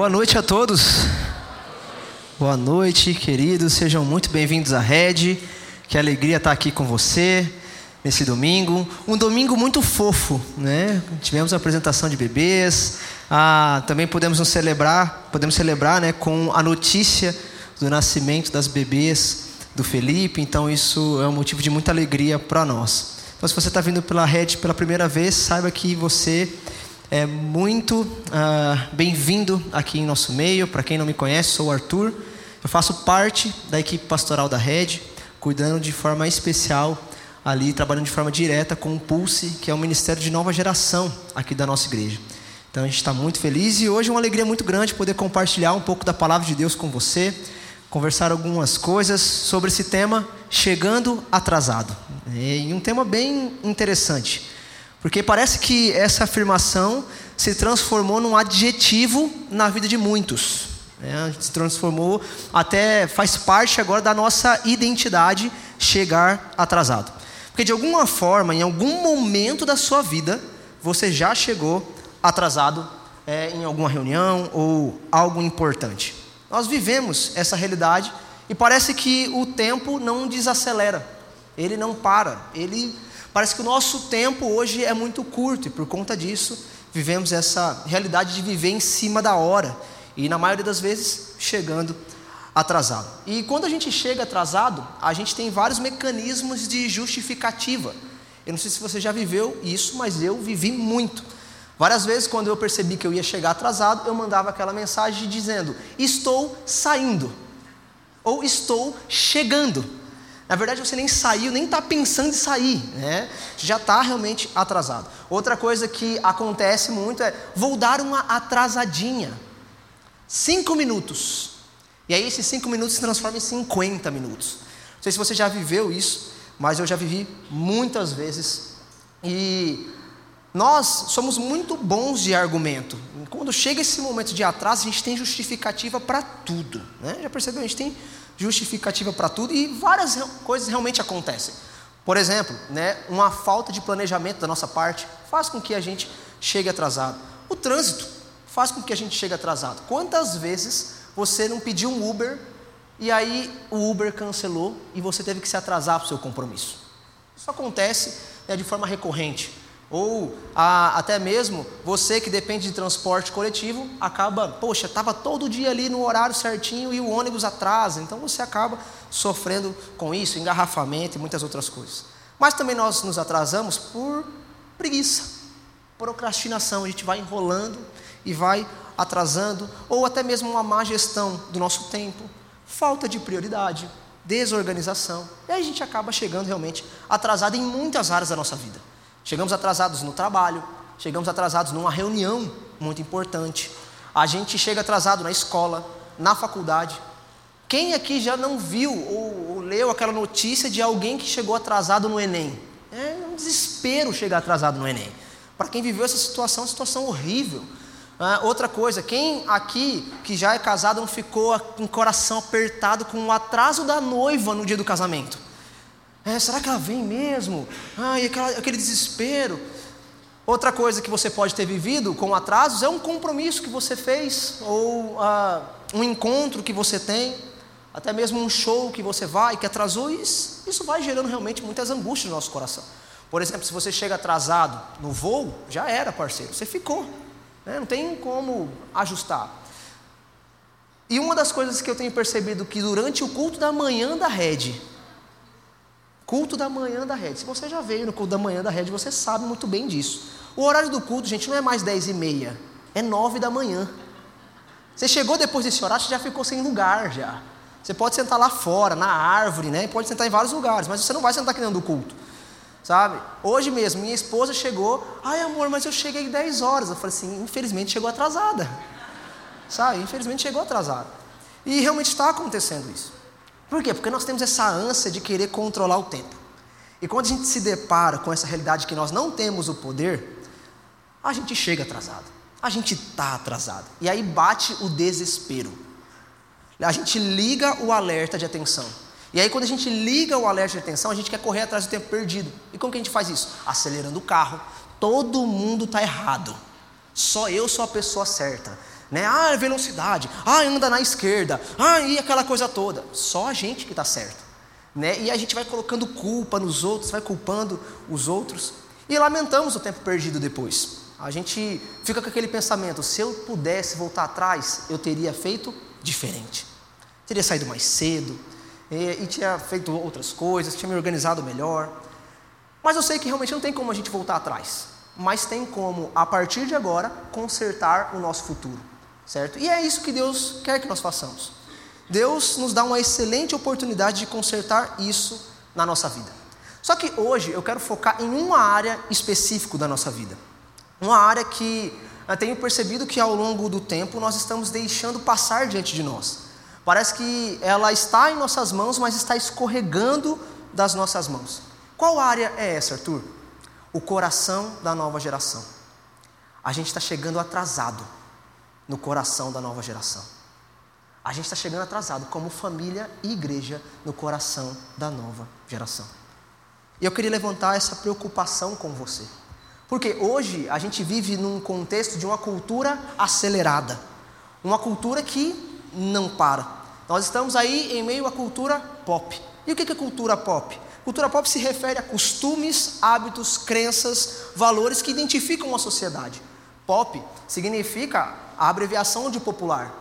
Boa noite a todos. Boa noite, queridos. Sejam muito bem-vindos à Red. Que alegria estar aqui com você nesse domingo. Um domingo muito fofo, né? Tivemos a apresentação de bebês. Ah, também podemos nos celebrar, podemos celebrar, né, com a notícia do nascimento das bebês do Felipe. Então isso é um motivo de muita alegria para nós. Então, se você está vindo pela Red pela primeira vez, saiba que você é muito uh, bem-vindo aqui em nosso meio. Para quem não me conhece, sou o Arthur. Eu faço parte da equipe pastoral da Rede, cuidando de forma especial ali, trabalhando de forma direta com o Pulse, que é o ministério de nova geração aqui da nossa igreja. Então a gente está muito feliz e hoje é uma alegria muito grande poder compartilhar um pouco da palavra de Deus com você, conversar algumas coisas sobre esse tema chegando atrasado. E um tema bem interessante. Porque parece que essa afirmação se transformou num adjetivo na vida de muitos. Né? Se transformou, até faz parte agora da nossa identidade chegar atrasado. Porque de alguma forma, em algum momento da sua vida, você já chegou atrasado é, em alguma reunião ou algo importante. Nós vivemos essa realidade e parece que o tempo não desacelera, ele não para, ele Parece que o nosso tempo hoje é muito curto e por conta disso vivemos essa realidade de viver em cima da hora e na maioria das vezes chegando atrasado. E quando a gente chega atrasado, a gente tem vários mecanismos de justificativa. Eu não sei se você já viveu isso, mas eu vivi muito. Várias vezes, quando eu percebi que eu ia chegar atrasado, eu mandava aquela mensagem dizendo: Estou saindo, ou estou chegando. Na verdade, você nem saiu, nem está pensando em sair, né? já está realmente atrasado. Outra coisa que acontece muito é: vou dar uma atrasadinha. Cinco minutos. E aí, esses cinco minutos se transformam em 50 minutos. Não sei se você já viveu isso, mas eu já vivi muitas vezes. E nós somos muito bons de argumento. Quando chega esse momento de atraso, a gente tem justificativa para tudo. Né? Já percebeu? A gente tem justificativa para tudo e várias coisas realmente acontecem. Por exemplo, né, uma falta de planejamento da nossa parte faz com que a gente chegue atrasado. O trânsito faz com que a gente chegue atrasado. Quantas vezes você não pediu um Uber e aí o Uber cancelou e você teve que se atrasar para o seu compromisso? Isso acontece né, de forma recorrente. Ou a, até mesmo você que depende de transporte coletivo, acaba, poxa, estava todo dia ali no horário certinho e o ônibus atrasa, então você acaba sofrendo com isso, engarrafamento e muitas outras coisas. Mas também nós nos atrasamos por preguiça, procrastinação, a gente vai enrolando e vai atrasando, ou até mesmo uma má gestão do nosso tempo, falta de prioridade, desorganização, e aí a gente acaba chegando realmente atrasado em muitas áreas da nossa vida. Chegamos atrasados no trabalho, chegamos atrasados numa reunião muito importante. A gente chega atrasado na escola, na faculdade. Quem aqui já não viu ou, ou leu aquela notícia de alguém que chegou atrasado no Enem? É um desespero chegar atrasado no Enem. Para quem viveu essa situação, situação horrível. Ah, outra coisa, quem aqui que já é casado não ficou com o coração apertado com o atraso da noiva no dia do casamento? É, será que ela vem mesmo? Ah, e aquela, aquele desespero. Outra coisa que você pode ter vivido com atrasos é um compromisso que você fez, ou ah, um encontro que você tem, até mesmo um show que você vai, que atrasou, isso, isso vai gerando realmente muitas angústias no nosso coração. Por exemplo, se você chega atrasado no voo, já era, parceiro, você ficou, né? não tem como ajustar. E uma das coisas que eu tenho percebido que durante o culto da manhã da rede, Culto da manhã da rede. Se você já veio no culto da manhã da rede, você sabe muito bem disso. O horário do culto, gente, não é mais 10 e meia, é 9 da manhã. Você chegou depois desse horário, você já ficou sem lugar já. Você pode sentar lá fora, na árvore, né? Pode sentar em vários lugares, mas você não vai sentar aqui dentro do culto. Sabe? Hoje mesmo, minha esposa chegou, ai amor, mas eu cheguei 10 horas. Eu falei assim, infelizmente chegou atrasada. Sabe? Infelizmente chegou atrasada. E realmente está acontecendo isso. Por quê? Porque nós temos essa ânsia de querer controlar o tempo. E quando a gente se depara com essa realidade que nós não temos o poder, a gente chega atrasado. A gente está atrasado. E aí bate o desespero. A gente liga o alerta de atenção. E aí, quando a gente liga o alerta de atenção, a gente quer correr atrás do tempo perdido. E como que a gente faz isso? Acelerando o carro. Todo mundo está errado. Só eu sou a pessoa certa. Né? Ah, velocidade, ah, anda na esquerda, ah, e aquela coisa toda. Só a gente que está certo. Né? E a gente vai colocando culpa nos outros, vai culpando os outros e lamentamos o tempo perdido depois. A gente fica com aquele pensamento: se eu pudesse voltar atrás, eu teria feito diferente. Teria saído mais cedo e, e tinha feito outras coisas, tinha me organizado melhor. Mas eu sei que realmente não tem como a gente voltar atrás. Mas tem como, a partir de agora, consertar o nosso futuro. Certo? E é isso que Deus quer que nós façamos. Deus nos dá uma excelente oportunidade de consertar isso na nossa vida. Só que hoje eu quero focar em uma área específica da nossa vida. Uma área que eu tenho percebido que ao longo do tempo nós estamos deixando passar diante de nós. Parece que ela está em nossas mãos, mas está escorregando das nossas mãos. Qual área é essa, Arthur? O coração da nova geração. A gente está chegando atrasado no coração da nova geração. A gente está chegando atrasado como família e igreja no coração da nova geração. E eu queria levantar essa preocupação com você. Porque hoje a gente vive num contexto de uma cultura acelerada, uma cultura que não para. Nós estamos aí em meio à cultura pop. E o que é cultura pop? Cultura pop se refere a costumes, hábitos, crenças, valores que identificam uma sociedade. Pop significa a abreviação de popular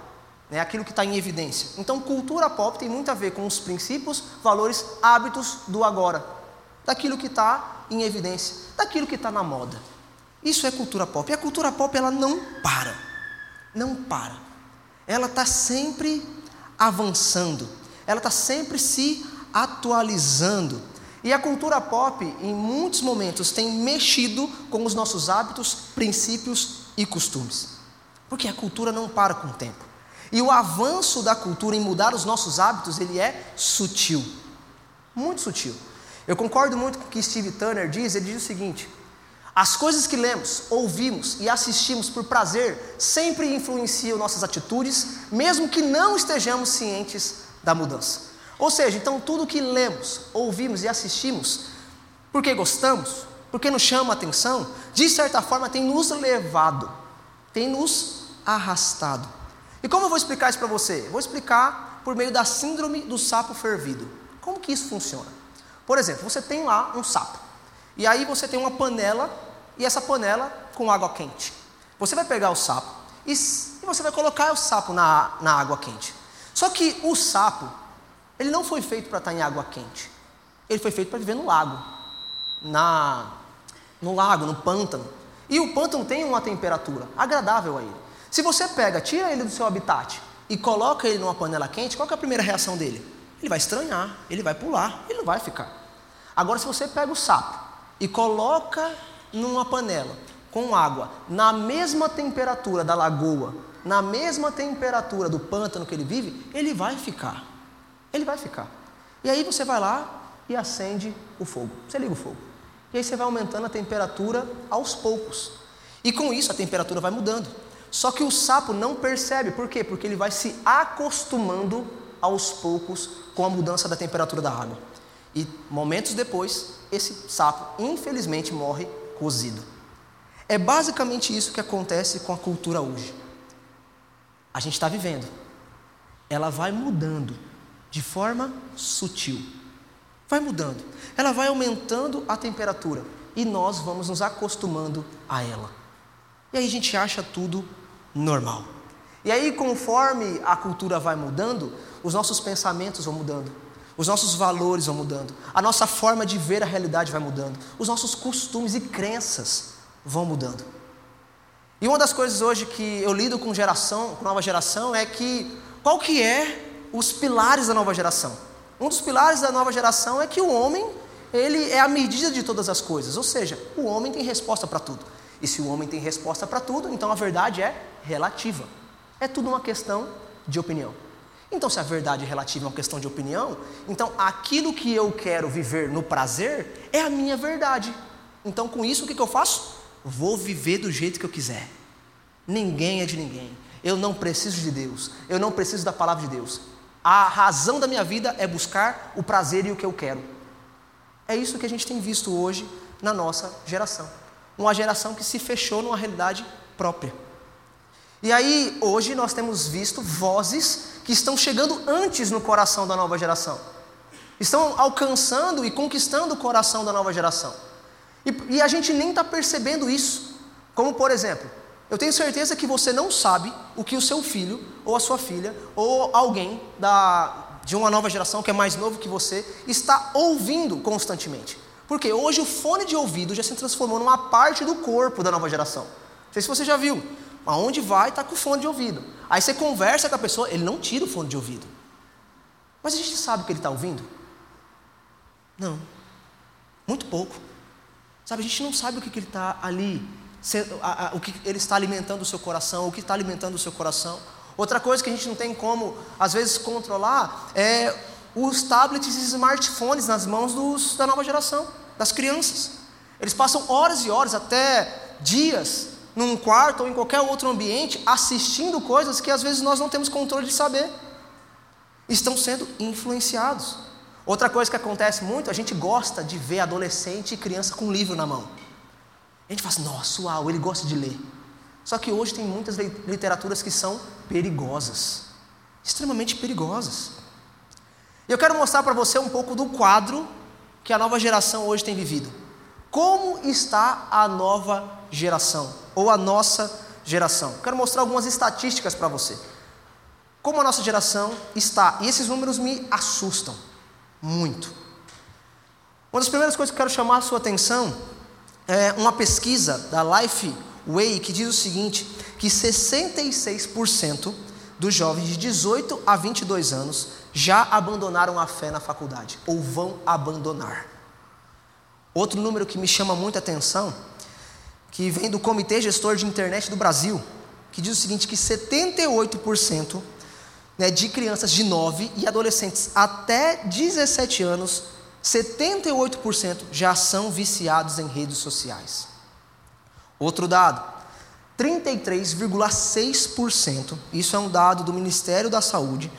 né, aquilo que está em evidência. Então, cultura pop tem muito a ver com os princípios, valores, hábitos do agora, daquilo que está em evidência, daquilo que está na moda. Isso é cultura pop. E a cultura pop ela não para, não para. Ela está sempre avançando, ela está sempre se atualizando. E a cultura pop, em muitos momentos, tem mexido com os nossos hábitos, princípios e costumes. Porque a cultura não para com o tempo. E o avanço da cultura em mudar os nossos hábitos, ele é sutil. Muito sutil. Eu concordo muito com o que Steve Turner diz, ele diz o seguinte: as coisas que lemos, ouvimos e assistimos por prazer sempre influenciam nossas atitudes, mesmo que não estejamos cientes da mudança. Ou seja, então tudo que lemos, ouvimos e assistimos, porque gostamos, porque nos chama a atenção, de certa forma tem nos levado, tem nos arrastado e como eu vou explicar isso para você? Vou explicar por meio da síndrome do sapo fervido. Como que isso funciona? Por exemplo, você tem lá um sapo. E aí você tem uma panela e essa panela com água quente. Você vai pegar o sapo e, e você vai colocar o sapo na, na água quente. Só que o sapo, ele não foi feito para estar em água quente. Ele foi feito para viver no lago. Na, no lago, no pântano. E o pântano tem uma temperatura agradável a ele. Se você pega, tira ele do seu habitat e coloca ele numa panela quente, qual é a primeira reação dele? Ele vai estranhar, ele vai pular, ele não vai ficar. Agora, se você pega o sapo e coloca numa panela com água na mesma temperatura da lagoa, na mesma temperatura do pântano que ele vive, ele vai ficar. Ele vai ficar. E aí você vai lá e acende o fogo. Você liga o fogo. E aí você vai aumentando a temperatura aos poucos. E com isso a temperatura vai mudando. Só que o sapo não percebe, por quê? Porque ele vai se acostumando aos poucos com a mudança da temperatura da água. E momentos depois, esse sapo, infelizmente, morre cozido. É basicamente isso que acontece com a cultura hoje. A gente está vivendo, ela vai mudando de forma sutil. Vai mudando, ela vai aumentando a temperatura e nós vamos nos acostumando a ela. E aí a gente acha tudo normal. E aí, conforme a cultura vai mudando, os nossos pensamentos vão mudando, os nossos valores vão mudando, a nossa forma de ver a realidade vai mudando, os nossos costumes e crenças vão mudando. E uma das coisas hoje que eu lido com geração, com nova geração, é que qual que é os pilares da nova geração? Um dos pilares da nova geração é que o homem, ele é a medida de todas as coisas, ou seja, o homem tem resposta para tudo. E se o homem tem resposta para tudo, então a verdade é relativa. É tudo uma questão de opinião. Então, se a verdade é relativa é uma questão de opinião, então aquilo que eu quero viver no prazer é a minha verdade. Então, com isso, o que, que eu faço? Vou viver do jeito que eu quiser. Ninguém é de ninguém. Eu não preciso de Deus. Eu não preciso da palavra de Deus. A razão da minha vida é buscar o prazer e o que eu quero. É isso que a gente tem visto hoje na nossa geração uma geração que se fechou numa realidade própria. E aí, hoje, nós temos visto vozes que estão chegando antes no coração da nova geração, estão alcançando e conquistando o coração da nova geração. E, e a gente nem está percebendo isso. Como, por exemplo, eu tenho certeza que você não sabe o que o seu filho, ou a sua filha, ou alguém da, de uma nova geração que é mais novo que você, está ouvindo constantemente. Porque hoje o fone de ouvido já se transformou numa parte do corpo da nova geração. Não sei se você já viu. Aonde vai, está com o fone de ouvido. Aí você conversa com a pessoa, ele não tira o fone de ouvido. Mas a gente sabe o que ele está ouvindo? Não. Muito pouco. Sabe, a gente não sabe o que, que ele está ali, o que ele está alimentando o seu coração, o que está alimentando o seu coração. Outra coisa que a gente não tem como, às vezes, controlar é os tablets e smartphones nas mãos dos, da nova geração, das crianças. Eles passam horas e horas, até dias, num quarto ou em qualquer outro ambiente, assistindo coisas que às vezes nós não temos controle de saber. Estão sendo influenciados. Outra coisa que acontece muito, a gente gosta de ver adolescente e criança com livro na mão. A gente fala assim, nossa, uau, ele gosta de ler. Só que hoje tem muitas literaturas que são perigosas, extremamente perigosas. E eu quero mostrar para você um pouco do quadro que a nova geração hoje tem vivido. Como está a nova geração, ou a nossa geração? Quero mostrar algumas estatísticas para você. Como a nossa geração está, e esses números me assustam. Muito. Uma das primeiras coisas que quero chamar a sua atenção é uma pesquisa da Lifeway que diz o seguinte: que 66% dos jovens de 18 a 22 anos já abandonaram a fé na faculdade ou vão abandonar. Outro número que me chama muita atenção, que vem do Comitê Gestor de Internet do Brasil, que diz o seguinte: que 78% né, de crianças de 9 e adolescentes até 17 anos, 78% já são viciados em redes sociais. Outro dado, 33,6%, isso é um dado do Ministério da Saúde,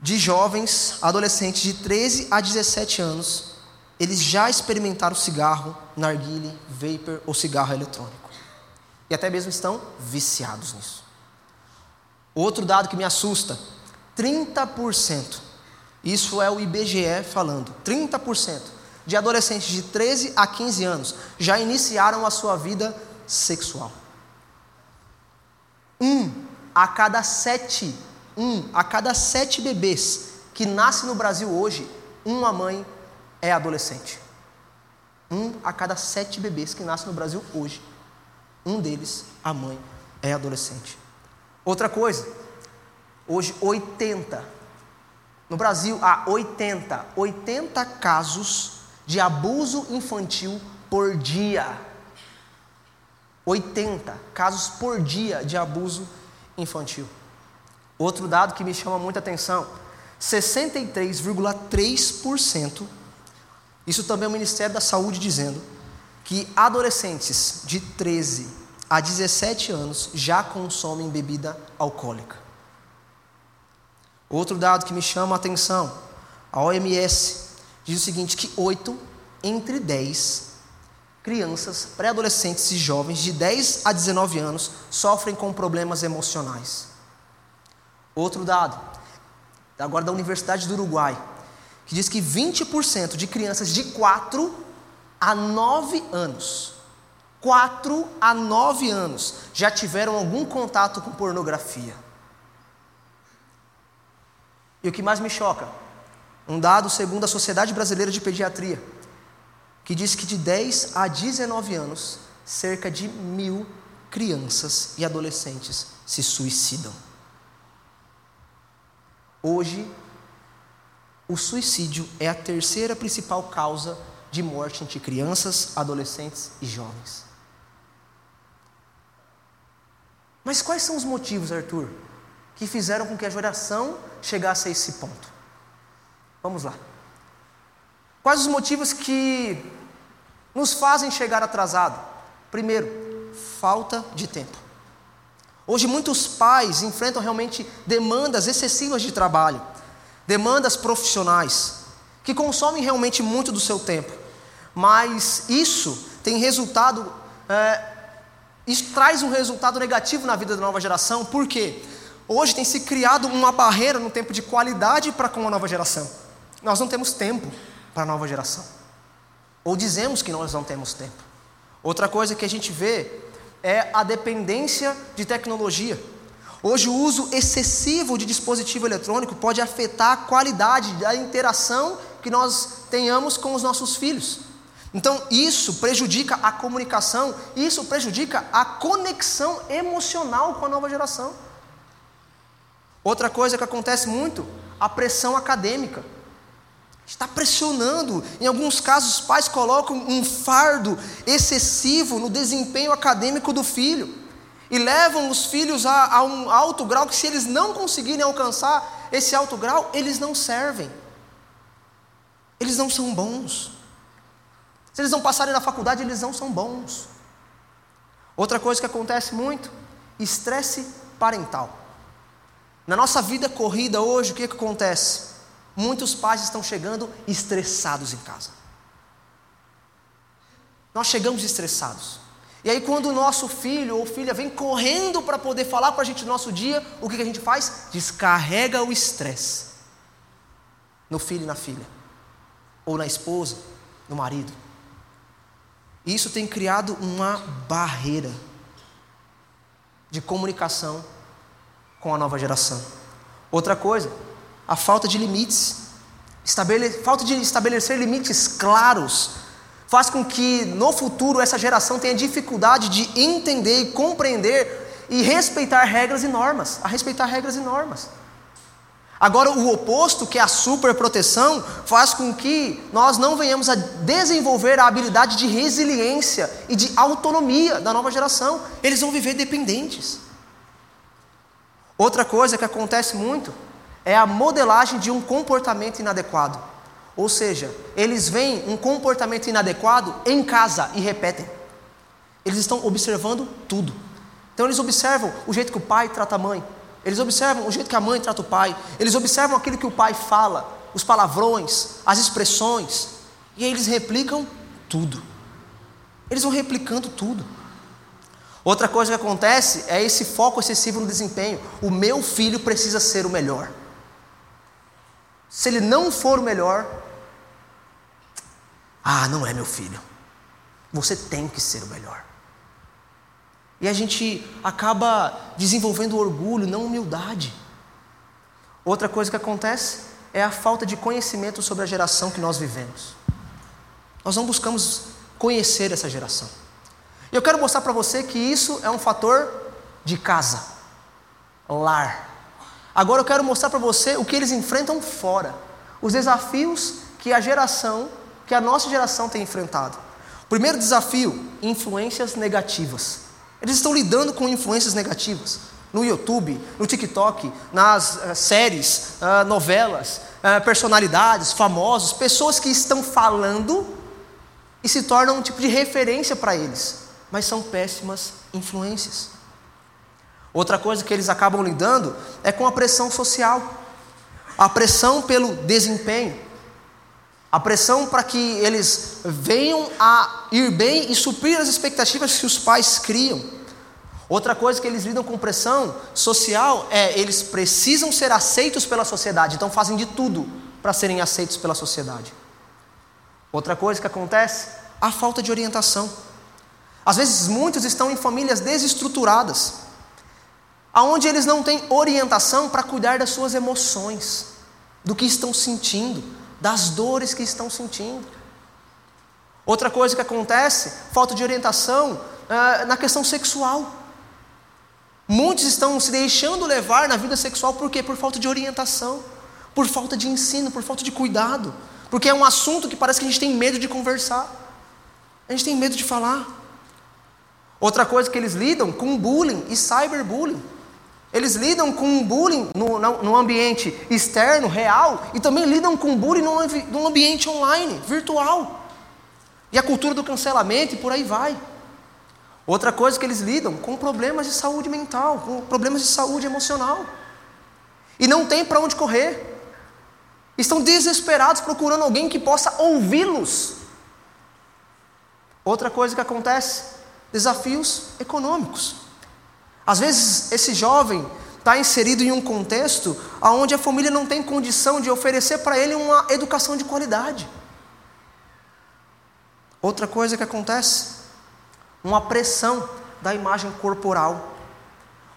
de jovens adolescentes de 13 a 17 anos, eles já experimentaram cigarro, narguile, vapor ou cigarro eletrônico. E até mesmo estão viciados nisso. Outro dado que me assusta: 30%. Isso é o IBGE falando. 30% de adolescentes de 13 a 15 anos já iniciaram a sua vida sexual. Um a cada sete, um a cada sete bebês que nasce no Brasil hoje, uma mãe é adolescente. Um a cada sete bebês que nasce no Brasil hoje, um deles, a mãe, é adolescente. Outra coisa, hoje 80. No Brasil há 80, 80 casos de abuso infantil por dia. 80 casos por dia de abuso infantil. Outro dado que me chama muita atenção: 63,3%. Isso também é o Ministério da Saúde dizendo que adolescentes de 13 a 17 anos já consomem bebida alcoólica. Outro dado que me chama a atenção, a OMS diz o seguinte: que 8 entre 10 crianças, pré-adolescentes e jovens de 10 a 19 anos sofrem com problemas emocionais. Outro dado, agora da Universidade do Uruguai, que diz que 20% de crianças de 4 a 9 anos 4 a 9 anos já tiveram algum contato com pornografia. E o que mais me choca, um dado segundo a Sociedade Brasileira de Pediatria, que diz que de 10 a 19 anos, cerca de mil crianças e adolescentes se suicidam. Hoje, o suicídio é a terceira principal causa de morte entre crianças, adolescentes e jovens. Mas quais são os motivos, Arthur, que fizeram com que a geração chegasse a esse ponto? Vamos lá. Quais os motivos que nos fazem chegar atrasado? Primeiro, falta de tempo. Hoje muitos pais enfrentam realmente demandas excessivas de trabalho, demandas profissionais, que consomem realmente muito do seu tempo. Mas isso tem resultado é, Isso traz um resultado negativo na vida da nova geração, por quê? Hoje tem se criado uma barreira no tempo de qualidade para com a nova geração. Nós não temos tempo para a nova geração. Ou dizemos que nós não temos tempo. Outra coisa que a gente vê é a dependência de tecnologia. Hoje, o uso excessivo de dispositivo eletrônico pode afetar a qualidade da interação que nós tenhamos com os nossos filhos. Então, isso prejudica a comunicação, isso prejudica a conexão emocional com a nova geração. Outra coisa que acontece muito, a pressão acadêmica. Está pressionando. Em alguns casos, os pais colocam um fardo excessivo no desempenho acadêmico do filho e levam os filhos a, a um alto grau que, se eles não conseguirem alcançar esse alto grau, eles não servem, eles não são bons. Se eles não passarem na faculdade, eles não são bons. Outra coisa que acontece muito: estresse parental. Na nossa vida corrida hoje, o que, que acontece? Muitos pais estão chegando estressados em casa. Nós chegamos estressados. E aí, quando o nosso filho ou filha vem correndo para poder falar para a gente no nosso dia, o que, que a gente faz? Descarrega o estresse no filho e na filha, ou na esposa, no marido. Isso tem criado uma barreira de comunicação com a nova geração. Outra coisa, a falta de limites. Estabele... Falta de estabelecer limites claros faz com que no futuro essa geração tenha dificuldade de entender e compreender e respeitar regras e normas, a respeitar regras e normas. Agora, o oposto, que é a superproteção, faz com que nós não venhamos a desenvolver a habilidade de resiliência e de autonomia da nova geração. Eles vão viver dependentes. Outra coisa que acontece muito é a modelagem de um comportamento inadequado. Ou seja, eles veem um comportamento inadequado em casa e repetem. Eles estão observando tudo. Então eles observam o jeito que o pai trata a mãe, eles observam o jeito que a mãe trata o pai, eles observam aquilo que o pai fala, os palavrões, as expressões, e eles replicam tudo. Eles vão replicando tudo. Outra coisa que acontece é esse foco excessivo no desempenho. O meu filho precisa ser o melhor. Se ele não for o melhor, ah, não é meu filho. Você tem que ser o melhor. E a gente acaba desenvolvendo orgulho, não humildade. Outra coisa que acontece é a falta de conhecimento sobre a geração que nós vivemos. Nós não buscamos conhecer essa geração. E eu quero mostrar para você que isso é um fator de casa, lar. Agora eu quero mostrar para você o que eles enfrentam fora, os desafios que a geração, que a nossa geração tem enfrentado. Primeiro desafio: influências negativas. Eles estão lidando com influências negativas no YouTube, no TikTok, nas uh, séries, uh, novelas, uh, personalidades, famosos, pessoas que estão falando e se tornam um tipo de referência para eles mas são péssimas influências. Outra coisa que eles acabam lidando é com a pressão social, a pressão pelo desempenho, a pressão para que eles venham a ir bem e suprir as expectativas que os pais criam. Outra coisa que eles lidam com pressão social é eles precisam ser aceitos pela sociedade, então fazem de tudo para serem aceitos pela sociedade. Outra coisa que acontece, a falta de orientação. Às vezes muitos estão em famílias desestruturadas, aonde eles não têm orientação para cuidar das suas emoções, do que estão sentindo, das dores que estão sentindo. Outra coisa que acontece, falta de orientação é, na questão sexual. Muitos estão se deixando levar na vida sexual por quê? Por falta de orientação, por falta de ensino, por falta de cuidado, porque é um assunto que parece que a gente tem medo de conversar, a gente tem medo de falar. Outra coisa que eles lidam com bullying e cyberbullying. Eles lidam com bullying no, no, ambiente externo, real, e também lidam com bullying no, no ambiente online, virtual. E a cultura do cancelamento e por aí vai. Outra coisa que eles lidam com problemas de saúde mental, com problemas de saúde emocional. E não tem para onde correr. Estão desesperados procurando alguém que possa ouvi-los. Outra coisa que acontece desafios econômicos. Às vezes, esse jovem está inserido em um contexto onde a família não tem condição de oferecer para ele uma educação de qualidade. Outra coisa que acontece, uma pressão da imagem corporal.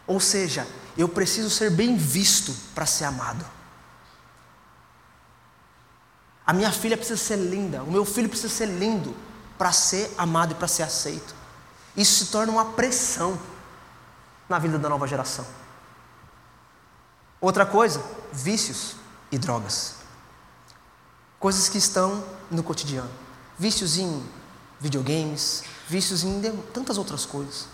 Ou seja, eu preciso ser bem visto para ser amado. A minha filha precisa ser linda, o meu filho precisa ser lindo para ser amado e para ser aceito. Isso se torna uma pressão na vida da nova geração. Outra coisa, vícios e drogas. Coisas que estão no cotidiano. Vícios em videogames, vícios em tantas outras coisas.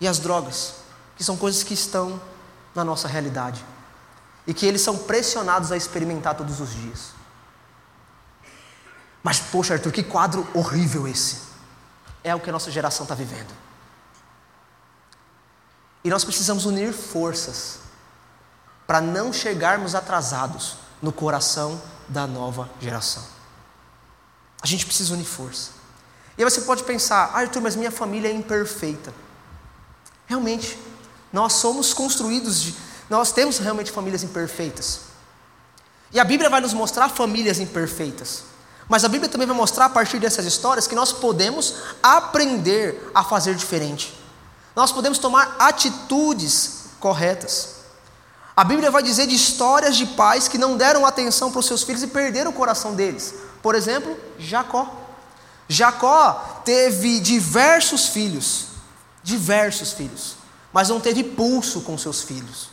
E as drogas, que são coisas que estão na nossa realidade e que eles são pressionados a experimentar todos os dias. Mas, poxa, Arthur, que quadro horrível esse! É o que a nossa geração está vivendo. E nós precisamos unir forças para não chegarmos atrasados no coração da nova geração. A gente precisa unir força. E aí você pode pensar, ah, Arthur, mas minha família é imperfeita. Realmente, nós somos construídos de. Nós temos realmente famílias imperfeitas. E a Bíblia vai nos mostrar famílias imperfeitas. Mas a Bíblia também vai mostrar a partir dessas histórias que nós podemos aprender a fazer diferente. Nós podemos tomar atitudes corretas. A Bíblia vai dizer de histórias de pais que não deram atenção para os seus filhos e perderam o coração deles. Por exemplo, Jacó. Jacó teve diversos filhos, diversos filhos, mas não teve pulso com seus filhos.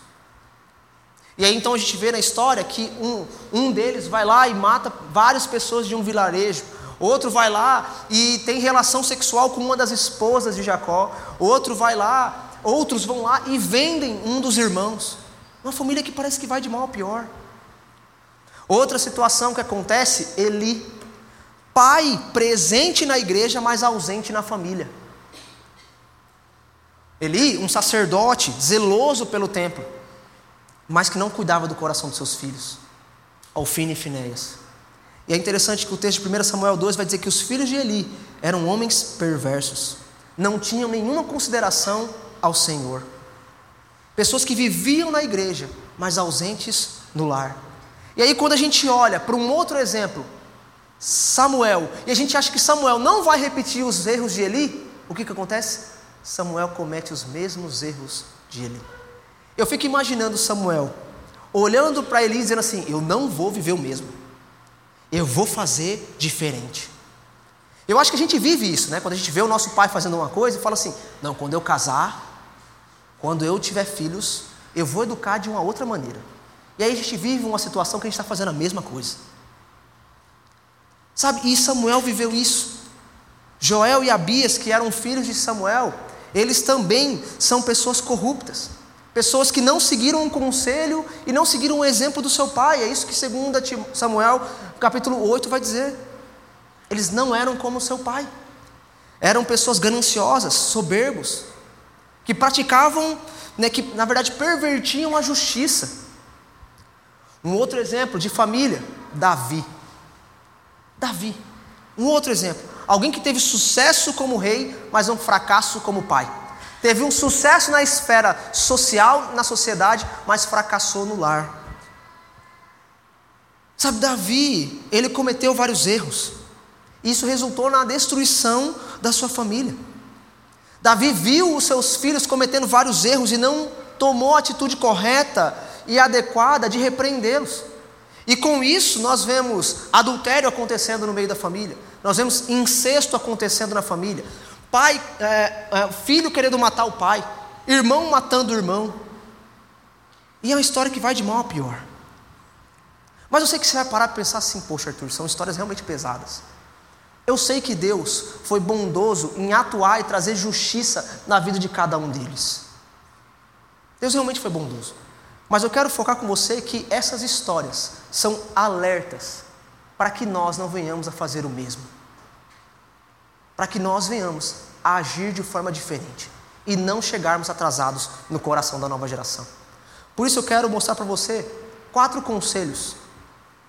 E aí então a gente vê na história que um, um deles vai lá e mata várias pessoas de um vilarejo. Outro vai lá e tem relação sexual com uma das esposas de Jacó. Outro vai lá, outros vão lá e vendem um dos irmãos. Uma família que parece que vai de mal a pior. Outra situação que acontece, Eli, pai presente na igreja, mas ausente na família. Eli, um sacerdote zeloso pelo templo, mas que não cuidava do coração dos seus filhos, Alfine e Finéias. E é interessante que o texto de 1 Samuel 2 vai dizer que os filhos de Eli eram homens perversos, não tinham nenhuma consideração ao Senhor. Pessoas que viviam na igreja, mas ausentes no lar. E aí, quando a gente olha para um outro exemplo, Samuel, e a gente acha que Samuel não vai repetir os erros de Eli, o que, que acontece? Samuel comete os mesmos erros de Eli. Eu fico imaginando Samuel olhando para Eli dizendo assim: Eu não vou viver o mesmo, eu vou fazer diferente. Eu acho que a gente vive isso, né? Quando a gente vê o nosso pai fazendo uma coisa e fala assim: Não, quando eu casar, quando eu tiver filhos, eu vou educar de uma outra maneira. E aí a gente vive uma situação que a gente está fazendo a mesma coisa. Sabe, e Samuel viveu isso. Joel e Abias, que eram filhos de Samuel, eles também são pessoas corruptas. Pessoas que não seguiram um conselho e não seguiram o exemplo do seu pai. É isso que 2 Samuel, capítulo 8, vai dizer. Eles não eram como seu pai. Eram pessoas gananciosas, soberbos, que praticavam, né, que na verdade pervertiam a justiça. Um outro exemplo de família, Davi. Davi. Um outro exemplo, alguém que teve sucesso como rei, mas um fracasso como pai. Teve um sucesso na esfera social, na sociedade, mas fracassou no lar. Sabe, Davi, ele cometeu vários erros. Isso resultou na destruição da sua família. Davi viu os seus filhos cometendo vários erros e não tomou a atitude correta e adequada de repreendê-los. E com isso nós vemos adultério acontecendo no meio da família, nós vemos incesto acontecendo na família, pai, é, é, filho querendo matar o pai, irmão matando o irmão. E é uma história que vai de mal a pior. Mas eu sei que você vai parar para pensar assim, poxa Arthur, são histórias realmente pesadas. Eu sei que Deus foi bondoso em atuar e trazer justiça na vida de cada um deles. Deus realmente foi bondoso. Mas eu quero focar com você que essas histórias são alertas para que nós não venhamos a fazer o mesmo. Para que nós venhamos a agir de forma diferente e não chegarmos atrasados no coração da nova geração. Por isso eu quero mostrar para você quatro conselhos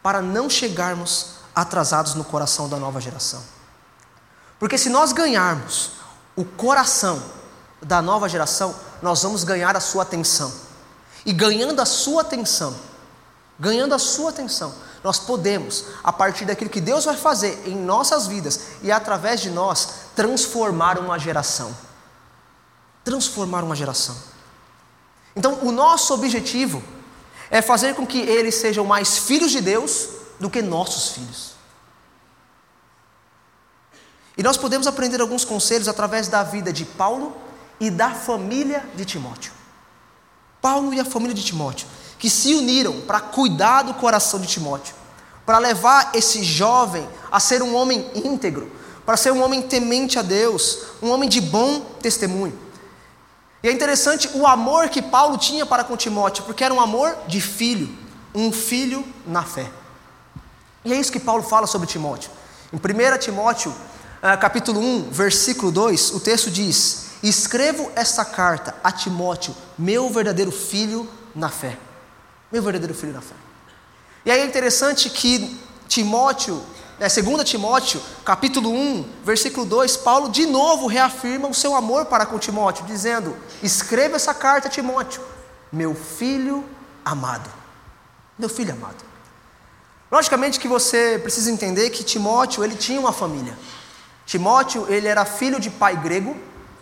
para não chegarmos atrasados no coração da nova geração. Porque se nós ganharmos o coração da nova geração, nós vamos ganhar a sua atenção. E ganhando a sua atenção, ganhando a sua atenção, nós podemos, a partir daquilo que Deus vai fazer em nossas vidas e através de nós, transformar uma geração. Transformar uma geração. Então, o nosso objetivo é fazer com que eles sejam mais filhos de Deus do que nossos filhos. E nós podemos aprender alguns conselhos através da vida de Paulo e da família de Timóteo. Paulo e a família de Timóteo, que se uniram para cuidar do coração de Timóteo, para levar esse jovem a ser um homem íntegro, para ser um homem temente a Deus, um homem de bom testemunho. E é interessante o amor que Paulo tinha para com Timóteo, porque era um amor de filho, um filho na fé. E é isso que Paulo fala sobre Timóteo. Em 1 Timóteo, ah, capítulo 1, versículo 2, o texto diz: Escrevo esta carta a Timóteo, meu verdadeiro filho na fé. Meu verdadeiro filho na fé. E aí é interessante que Timóteo é, 2 Timóteo, capítulo 1, versículo 2, Paulo de novo reafirma o seu amor para com Timóteo, dizendo: Escreva essa carta a Timóteo, meu filho amado. Meu filho amado. Logicamente que você precisa entender que Timóteo, ele tinha uma família. Timóteo, ele era filho de pai grego,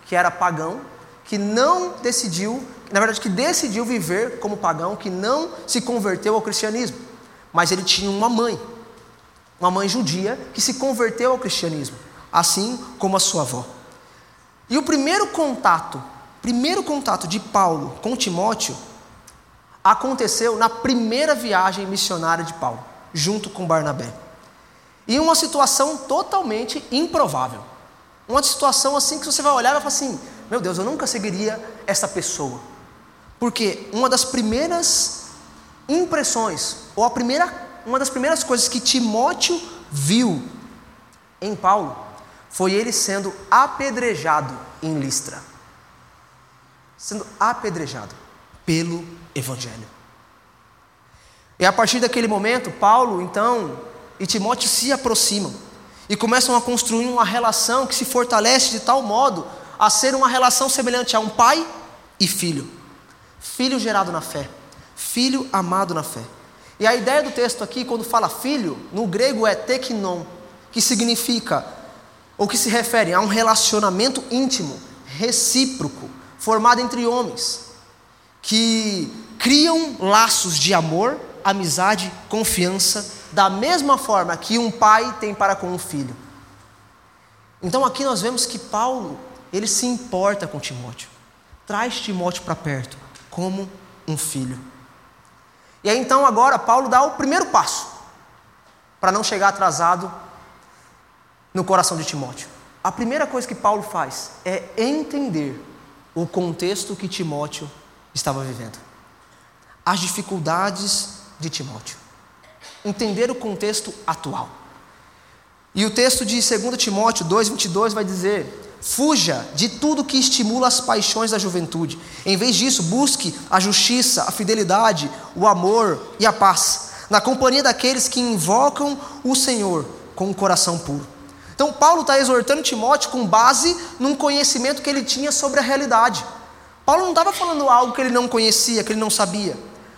que era pagão, que não decidiu, na verdade, que decidiu viver como pagão, que não se converteu ao cristianismo. Mas ele tinha uma mãe, uma mãe judia que se converteu ao cristianismo, assim como a sua avó. E o primeiro contato, primeiro contato de Paulo com Timóteo aconteceu na primeira viagem missionária de Paulo, junto com Barnabé. E uma situação totalmente improvável. Uma situação assim que você vai olhar e vai falar assim: meu Deus, eu nunca seguiria essa pessoa. Porque uma das primeiras impressões, ou a primeira uma das primeiras coisas que Timóteo viu em Paulo foi ele sendo apedrejado em Listra. Sendo apedrejado pelo Evangelho. E a partir daquele momento, Paulo, então, e Timóteo se aproximam e começam a construir uma relação que se fortalece de tal modo a ser uma relação semelhante a um pai e filho. Filho gerado na fé, filho amado na fé. E a ideia do texto aqui, quando fala filho, no grego é teknon, que significa, ou que se refere a um relacionamento íntimo, recíproco, formado entre homens, que criam laços de amor, amizade, confiança, da mesma forma que um pai tem para com um filho. Então aqui nós vemos que Paulo, ele se importa com Timóteo, traz Timóteo para perto, como um filho. E aí então agora Paulo dá o primeiro passo para não chegar atrasado no coração de Timóteo. A primeira coisa que Paulo faz é entender o contexto que Timóteo estava vivendo. As dificuldades de Timóteo. Entender o contexto atual. E o texto de 2 Timóteo 2,22 vai dizer: Fuja de tudo que estimula as paixões da juventude. Em vez disso, busque a justiça, a fidelidade, o amor e a paz, na companhia daqueles que invocam o Senhor com o um coração puro. Então, Paulo está exortando Timóteo com base num conhecimento que ele tinha sobre a realidade. Paulo não estava falando algo que ele não conhecia, que ele não sabia.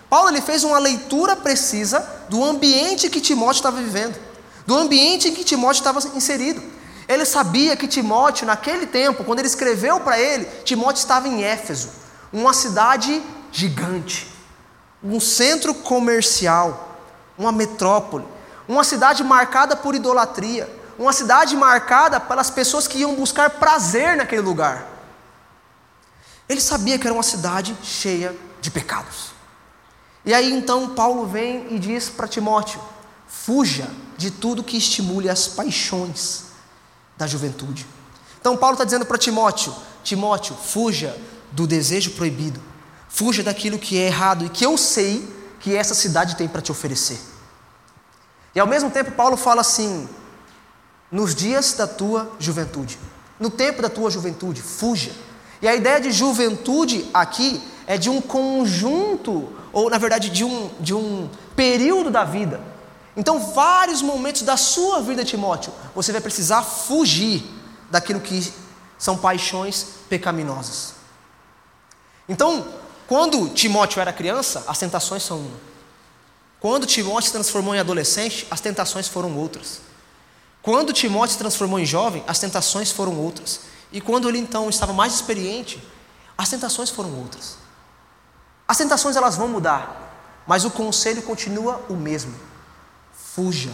Paulo ele fez uma leitura precisa do ambiente que Timóteo estava vivendo, do ambiente em que Timóteo estava inserido. Ele sabia que Timóteo, naquele tempo, quando ele escreveu para ele, Timóteo estava em Éfeso, uma cidade gigante, um centro comercial, uma metrópole, uma cidade marcada por idolatria, uma cidade marcada pelas pessoas que iam buscar prazer naquele lugar. Ele sabia que era uma cidade cheia de pecados. E aí então Paulo vem e diz para Timóteo: fuja de tudo que estimule as paixões da juventude. Então Paulo está dizendo para Timóteo: Timóteo, fuja do desejo proibido, fuja daquilo que é errado e que eu sei que essa cidade tem para te oferecer. E ao mesmo tempo, Paulo fala assim: nos dias da tua juventude, no tempo da tua juventude, fuja. E a ideia de juventude aqui é de um conjunto, ou na verdade de um, de um período da vida então, vários momentos da sua vida, Timóteo, você vai precisar fugir daquilo que são paixões pecaminosas. Então, quando Timóteo era criança, as tentações são uma. Quando Timóteo se transformou em adolescente, as tentações foram outras. Quando Timóteo se transformou em jovem, as tentações foram outras. E quando ele então estava mais experiente, as tentações foram outras. As tentações elas vão mudar, mas o conselho continua o mesmo. Fuja,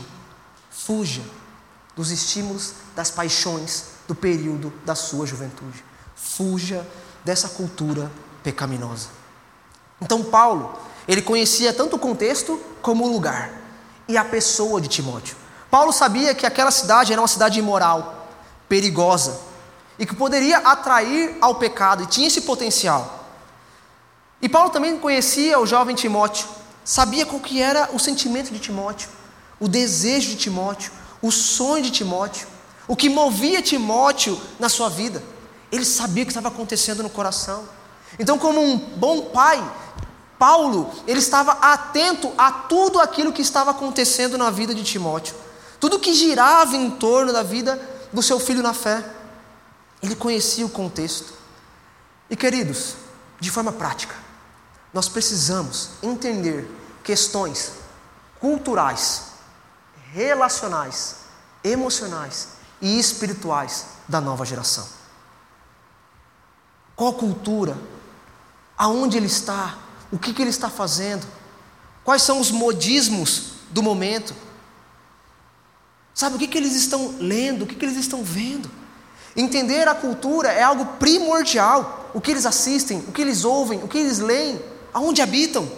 fuja dos estímulos, das paixões do período da sua juventude. Fuja dessa cultura pecaminosa. Então Paulo, ele conhecia tanto o contexto como o lugar e a pessoa de Timóteo. Paulo sabia que aquela cidade era uma cidade imoral, perigosa e que poderia atrair ao pecado e tinha esse potencial. E Paulo também conhecia o jovem Timóteo, sabia qual que era o sentimento de Timóteo, o desejo de Timóteo, o sonho de Timóteo, o que movia Timóteo na sua vida. Ele sabia o que estava acontecendo no coração. Então, como um bom pai, Paulo, ele estava atento a tudo aquilo que estava acontecendo na vida de Timóteo, tudo que girava em torno da vida do seu filho na fé. Ele conhecia o contexto. E queridos, de forma prática, nós precisamos entender questões culturais, relacionais, emocionais e espirituais da nova geração. Qual cultura? Aonde ele está? O que, que ele está fazendo? Quais são os modismos do momento? Sabe o que, que eles estão lendo? O que, que eles estão vendo? Entender a cultura é algo primordial. O que eles assistem, o que eles ouvem, o que eles leem, aonde habitam.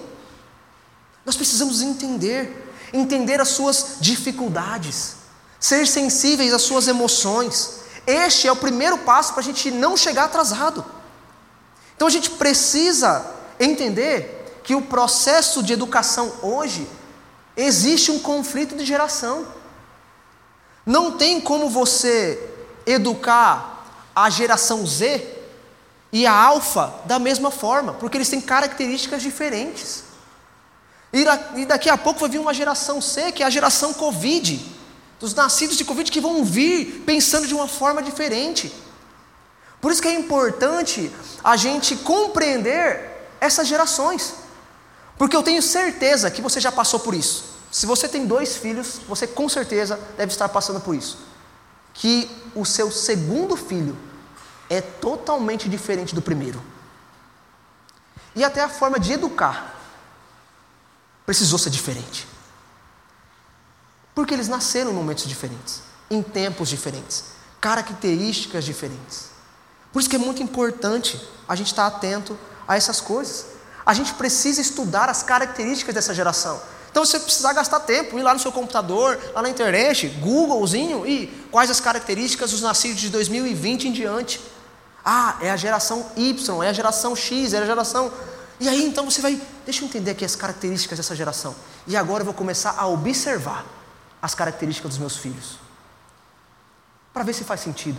Nós precisamos entender, entender as suas dificuldades, ser sensíveis às suas emoções. Este é o primeiro passo para a gente não chegar atrasado. Então a gente precisa entender que o processo de educação hoje existe um conflito de geração. Não tem como você educar a geração Z e a alfa da mesma forma, porque eles têm características diferentes. E daqui a pouco vai vir uma geração C, que é a geração Covid, dos nascidos de Covid que vão vir pensando de uma forma diferente. Por isso que é importante a gente compreender essas gerações. Porque eu tenho certeza que você já passou por isso. Se você tem dois filhos, você com certeza deve estar passando por isso. Que o seu segundo filho é totalmente diferente do primeiro. E até a forma de educar precisou ser diferente. Porque eles nasceram em momentos diferentes, em tempos diferentes, características diferentes. Por isso que é muito importante a gente estar atento a essas coisas. A gente precisa estudar as características dessa geração. Então você precisa gastar tempo, ir lá no seu computador, lá na internet, Googlezinho, e quais as características dos nascidos de 2020 em diante. Ah, é a geração Y, é a geração X, é a geração. E aí então você vai, deixa eu entender aqui as características dessa geração. E agora eu vou começar a observar as características dos meus filhos. Para ver se faz sentido.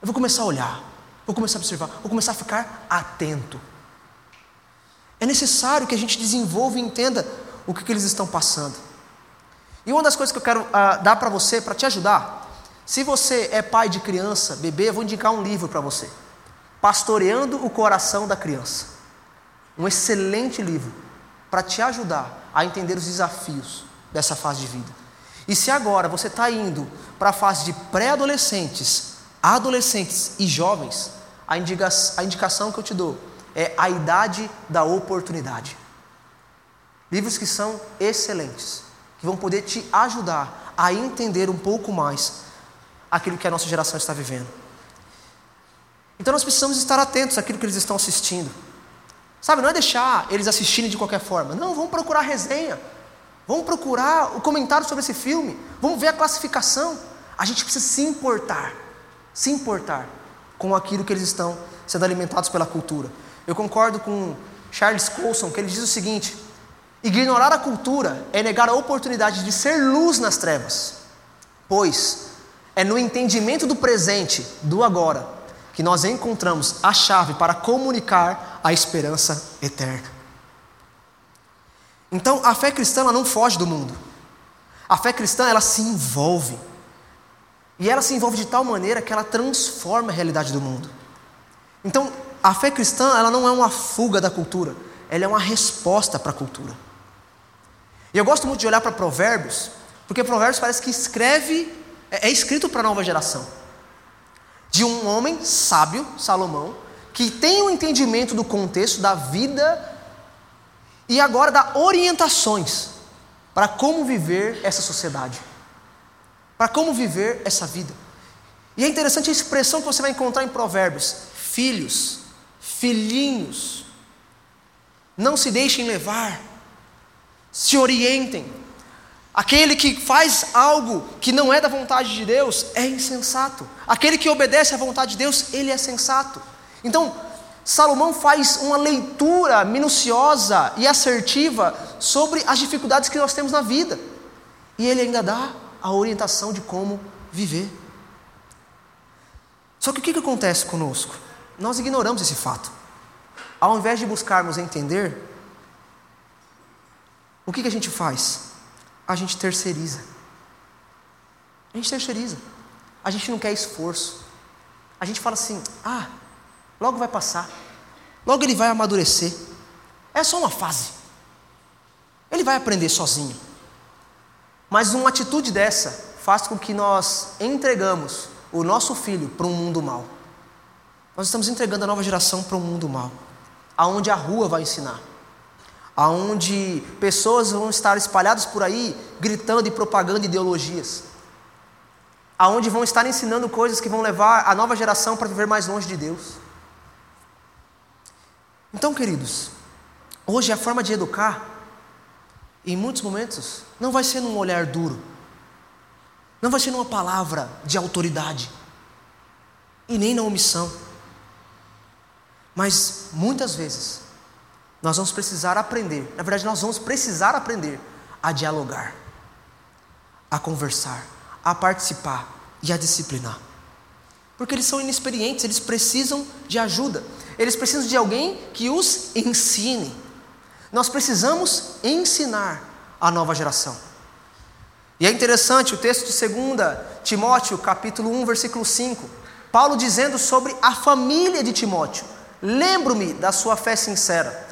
Eu vou começar a olhar, vou começar a observar, vou começar a ficar atento. É necessário que a gente desenvolva e entenda o que, que eles estão passando. E uma das coisas que eu quero uh, dar para você, para te ajudar, se você é pai de criança, bebê, eu vou indicar um livro para você: Pastoreando o Coração da Criança. Um excelente livro para te ajudar a entender os desafios dessa fase de vida. E se agora você está indo para a fase de pré-adolescentes, adolescentes e jovens, a, indica a indicação que eu te dou é A Idade da Oportunidade. Livros que são excelentes, que vão poder te ajudar a entender um pouco mais aquilo que a nossa geração está vivendo. Então nós precisamos estar atentos àquilo que eles estão assistindo. Sabe, não é deixar eles assistirem de qualquer forma. Não, vamos procurar resenha. Vamos procurar o comentário sobre esse filme. Vamos ver a classificação. A gente precisa se importar se importar com aquilo que eles estão sendo alimentados pela cultura. Eu concordo com Charles Colson, que ele diz o seguinte: ignorar a cultura é negar a oportunidade de ser luz nas trevas, pois é no entendimento do presente, do agora, que nós encontramos a chave para comunicar a esperança eterna. Então, a fé cristã ela não foge do mundo. A fé cristã ela se envolve E ela se envolve de tal maneira que ela transforma a realidade do mundo. Então, a fé cristã, ela não é uma fuga da cultura, ela é uma resposta para a cultura. E eu gosto muito de olhar para Provérbios, porque Provérbios parece que escreve, é, é escrito para a nova geração. De um homem sábio, Salomão, que tem o um entendimento do contexto da vida e agora dá orientações para como viver essa sociedade, para como viver essa vida. E é interessante a expressão que você vai encontrar em Provérbios: filhos, filhinhos, não se deixem levar, se orientem. Aquele que faz algo que não é da vontade de Deus é insensato. Aquele que obedece à vontade de Deus, ele é sensato. Então, Salomão faz uma leitura minuciosa e assertiva sobre as dificuldades que nós temos na vida. E ele ainda dá a orientação de como viver. Só que o que, que acontece conosco? Nós ignoramos esse fato. Ao invés de buscarmos entender, o que, que a gente faz? A gente terceiriza. A gente terceiriza. A gente não quer esforço. A gente fala assim: ah, Logo vai passar. Logo ele vai amadurecer. É só uma fase. Ele vai aprender sozinho. Mas uma atitude dessa faz com que nós entregamos o nosso filho para um mundo mau. Nós estamos entregando a nova geração para um mundo mau, aonde a rua vai ensinar, aonde pessoas vão estar espalhadas por aí gritando e propagando ideologias, aonde vão estar ensinando coisas que vão levar a nova geração para viver mais longe de Deus. Então, queridos, hoje a forma de educar, em muitos momentos, não vai ser num olhar duro, não vai ser numa palavra de autoridade, e nem na omissão. Mas muitas vezes, nós vamos precisar aprender, na verdade, nós vamos precisar aprender a dialogar, a conversar, a participar e a disciplinar. Porque eles são inexperientes, eles precisam de ajuda. Eles precisam de alguém que os ensine. Nós precisamos ensinar a nova geração. E é interessante o texto de 2 Timóteo, capítulo 1, versículo 5. Paulo dizendo sobre a família de Timóteo: Lembro-me da sua fé sincera,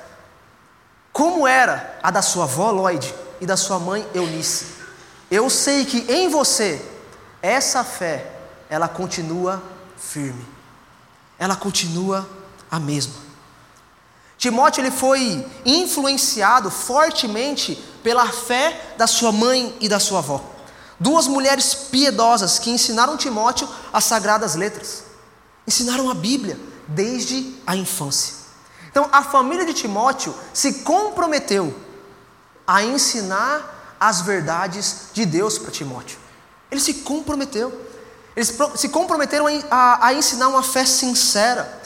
como era a da sua avó Lloyd e da sua mãe Eunice. Eu sei que em você essa fé ela continua firme. Ela continua a mesma. Timóteo ele foi influenciado fortemente pela fé da sua mãe e da sua avó. Duas mulheres piedosas que ensinaram Timóteo as sagradas letras. Ensinaram a Bíblia desde a infância. Então, a família de Timóteo se comprometeu a ensinar as verdades de Deus para Timóteo. Ele se comprometeu. Eles se comprometeram a, ensinar uma fé sincera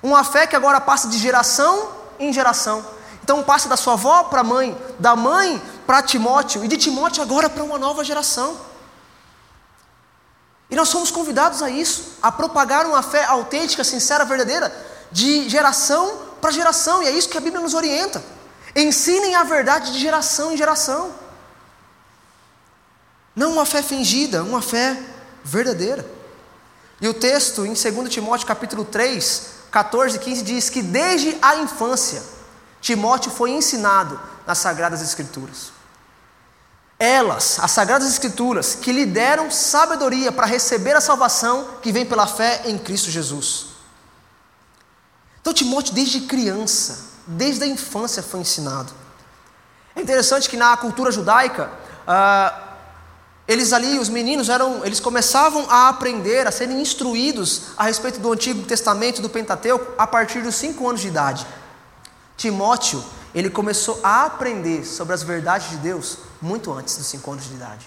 uma fé que agora passa de geração em geração. Então passa da sua avó para a mãe, da mãe para Timóteo e de Timóteo agora para uma nova geração. E nós somos convidados a isso, a propagar uma fé autêntica, sincera, verdadeira, de geração para geração, e é isso que a Bíblia nos orienta. Ensinem a verdade de geração em geração. Não uma fé fingida, uma fé verdadeira. E o texto em 2 Timóteo capítulo 3, 14, 15 diz que desde a infância Timóteo foi ensinado nas Sagradas Escrituras. Elas, as Sagradas Escrituras, que lhe deram sabedoria para receber a salvação que vem pela fé em Cristo Jesus. Então, Timóteo, desde criança, desde a infância, foi ensinado. É interessante que na cultura judaica, uh, eles ali, os meninos, eram, eles começavam a aprender, a serem instruídos a respeito do Antigo Testamento, do Pentateuco, a partir dos cinco anos de idade. Timóteo, ele começou a aprender sobre as verdades de Deus muito antes dos cinco anos de idade.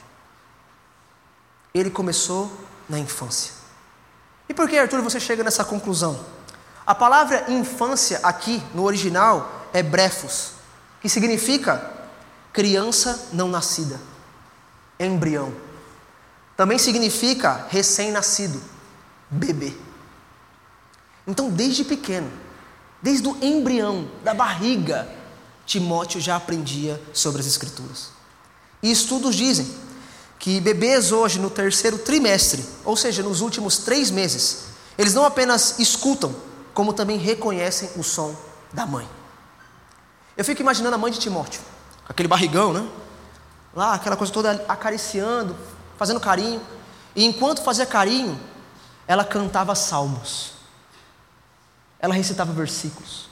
Ele começou na infância. E por que, Arthur, você chega nessa conclusão? A palavra infância aqui, no original, é brefos, que significa criança não nascida embrião. Também significa recém-nascido, bebê. Então, desde pequeno, desde o embrião, da barriga, Timóteo já aprendia sobre as Escrituras. E estudos dizem que bebês hoje no terceiro trimestre, ou seja, nos últimos três meses, eles não apenas escutam, como também reconhecem o som da mãe. Eu fico imaginando a mãe de Timóteo, aquele barrigão, né? Lá, aquela coisa toda acariciando, fazendo carinho. E enquanto fazia carinho, ela cantava salmos. Ela recitava versículos.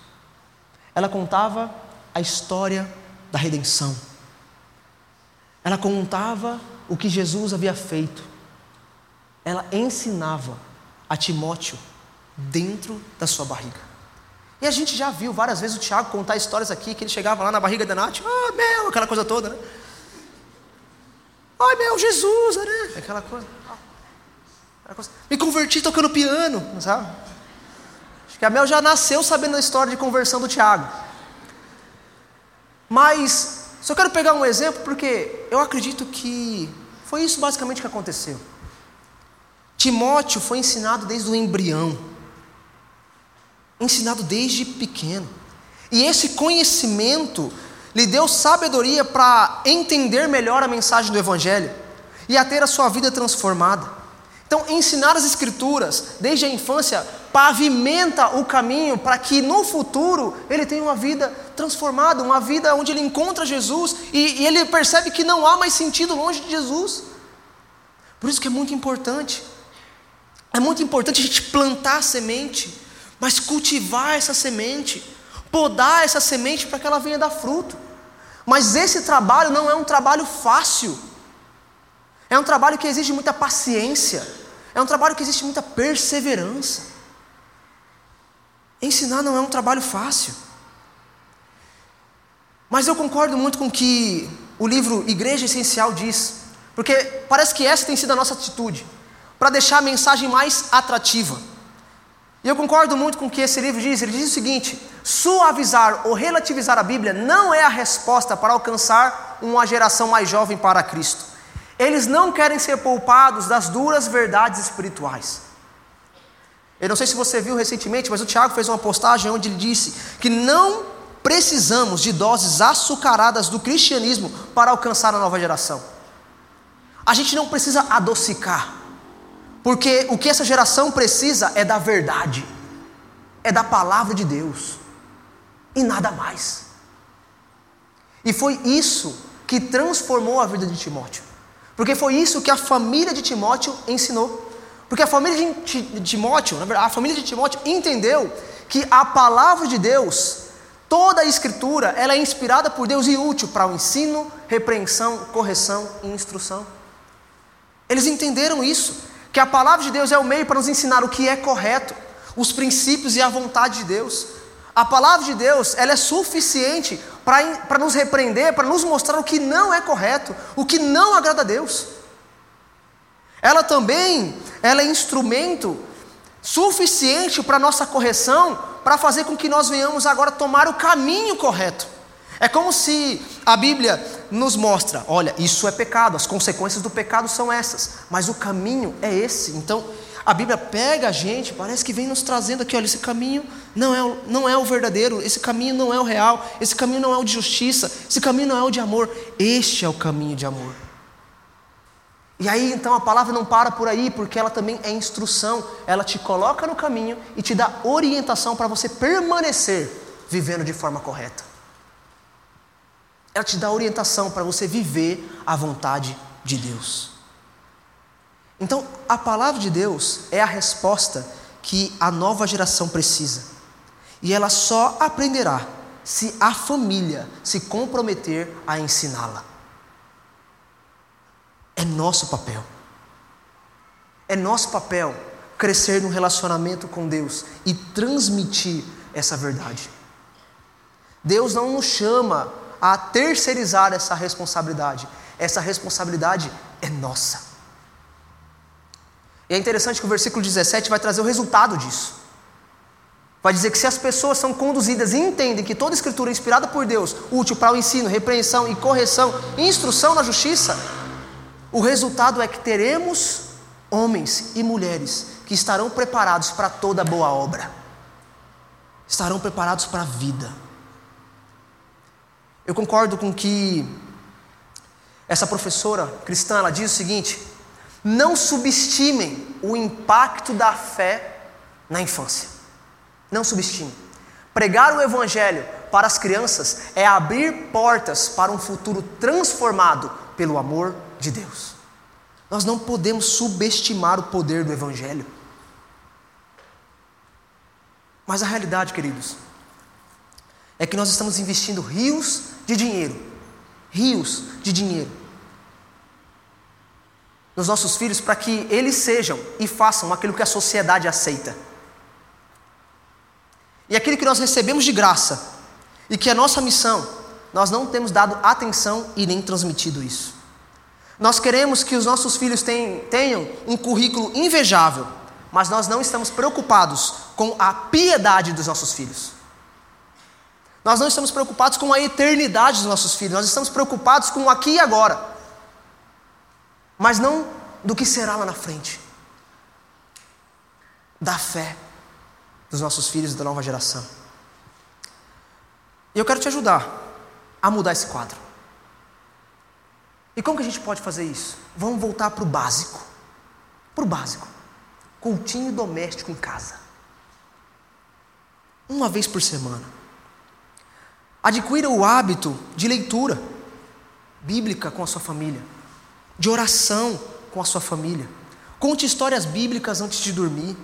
Ela contava a história da redenção. Ela contava o que Jesus havia feito. Ela ensinava a Timóteo dentro da sua barriga. E a gente já viu várias vezes o Tiago contar histórias aqui, que ele chegava lá na barriga da Nath, ah, meu, aquela coisa toda, né? Ai, meu, Jesus, né? Aquela coisa. Aquela coisa. Me converti tocando piano, sabe? Acho que a Mel já nasceu sabendo a história de conversão do Tiago. Mas, só quero pegar um exemplo porque eu acredito que foi isso basicamente que aconteceu. Timóteo foi ensinado desde o embrião, ensinado desde pequeno. E esse conhecimento lhe deu sabedoria para entender melhor a mensagem do Evangelho e a ter a sua vida transformada. Então, ensinar as Escrituras desde a infância pavimenta o caminho para que no futuro ele tenha uma vida transformada, uma vida onde ele encontra Jesus e, e ele percebe que não há mais sentido longe de Jesus. Por isso que é muito importante. É muito importante a gente plantar a semente, mas cultivar essa semente, podar essa semente para que ela venha dar fruto. Mas esse trabalho não é um trabalho fácil. É um trabalho que exige muita paciência. É um trabalho que exige muita perseverança. Ensinar não é um trabalho fácil. Mas eu concordo muito com o que o livro Igreja Essencial diz, porque parece que essa tem sido a nossa atitude, para deixar a mensagem mais atrativa. E eu concordo muito com o que esse livro diz. Ele diz o seguinte: suavizar ou relativizar a Bíblia não é a resposta para alcançar uma geração mais jovem para Cristo. Eles não querem ser poupados das duras verdades espirituais. Eu não sei se você viu recentemente, mas o Tiago fez uma postagem onde ele disse que não precisamos de doses açucaradas do cristianismo para alcançar a nova geração. A gente não precisa adocicar. Porque o que essa geração precisa é da verdade, é da palavra de Deus, e nada mais. E foi isso que transformou a vida de Timóteo, porque foi isso que a família de Timóteo ensinou. Porque a família de Timóteo, na verdade, a família de Timóteo entendeu que a palavra de Deus, toda a escritura, ela é inspirada por Deus e útil para o ensino, repreensão, correção e instrução. Eles entenderam isso que a palavra de Deus é o meio para nos ensinar o que é correto, os princípios e a vontade de Deus. A palavra de Deus, ela é suficiente para, nos repreender, para nos mostrar o que não é correto, o que não agrada a Deus. Ela também, ela é instrumento suficiente para nossa correção, para fazer com que nós venhamos agora tomar o caminho correto. É como se a Bíblia nos mostra: olha, isso é pecado, as consequências do pecado são essas, mas o caminho é esse. Então, a Bíblia pega a gente, parece que vem nos trazendo aqui: olha, esse caminho não é, o, não é o verdadeiro, esse caminho não é o real, esse caminho não é o de justiça, esse caminho não é o de amor, este é o caminho de amor. E aí então a palavra não para por aí, porque ela também é instrução, ela te coloca no caminho e te dá orientação para você permanecer vivendo de forma correta ela te dá orientação para você viver a vontade de Deus. Então, a palavra de Deus é a resposta que a nova geração precisa. E ela só aprenderá se a família se comprometer a ensiná-la. É nosso papel. É nosso papel crescer no relacionamento com Deus e transmitir essa verdade. Deus não nos chama a terceirizar essa responsabilidade. Essa responsabilidade é nossa. E é interessante que o versículo 17 vai trazer o resultado disso. Vai dizer que se as pessoas são conduzidas e entendem que toda escritura é inspirada por Deus, útil para o ensino, repreensão e correção instrução na justiça, o resultado é que teremos homens e mulheres que estarão preparados para toda boa obra, estarão preparados para a vida. Eu concordo com que Essa professora cristã, ela diz o seguinte: não subestimem o impacto da fé na infância. Não subestime. Pregar o Evangelho para as crianças é abrir portas para um futuro transformado pelo amor de Deus. Nós não podemos subestimar o poder do Evangelho. Mas a realidade, queridos, é que nós estamos investindo rios de dinheiro, rios de dinheiro, nos nossos filhos para que eles sejam e façam aquilo que a sociedade aceita. E aquilo que nós recebemos de graça e que é nossa missão, nós não temos dado atenção e nem transmitido isso. Nós queremos que os nossos filhos tenham um currículo invejável, mas nós não estamos preocupados com a piedade dos nossos filhos. Nós não estamos preocupados com a eternidade dos nossos filhos, nós estamos preocupados com o aqui e agora, mas não do que será lá na frente, da fé dos nossos filhos e da nova geração. E eu quero te ajudar a mudar esse quadro. E como que a gente pode fazer isso? Vamos voltar para o básico. Para o básico. Cultinho doméstico em casa. Uma vez por semana. Adquira o hábito de leitura bíblica com a sua família, de oração com a sua família. Conte histórias bíblicas antes de dormir.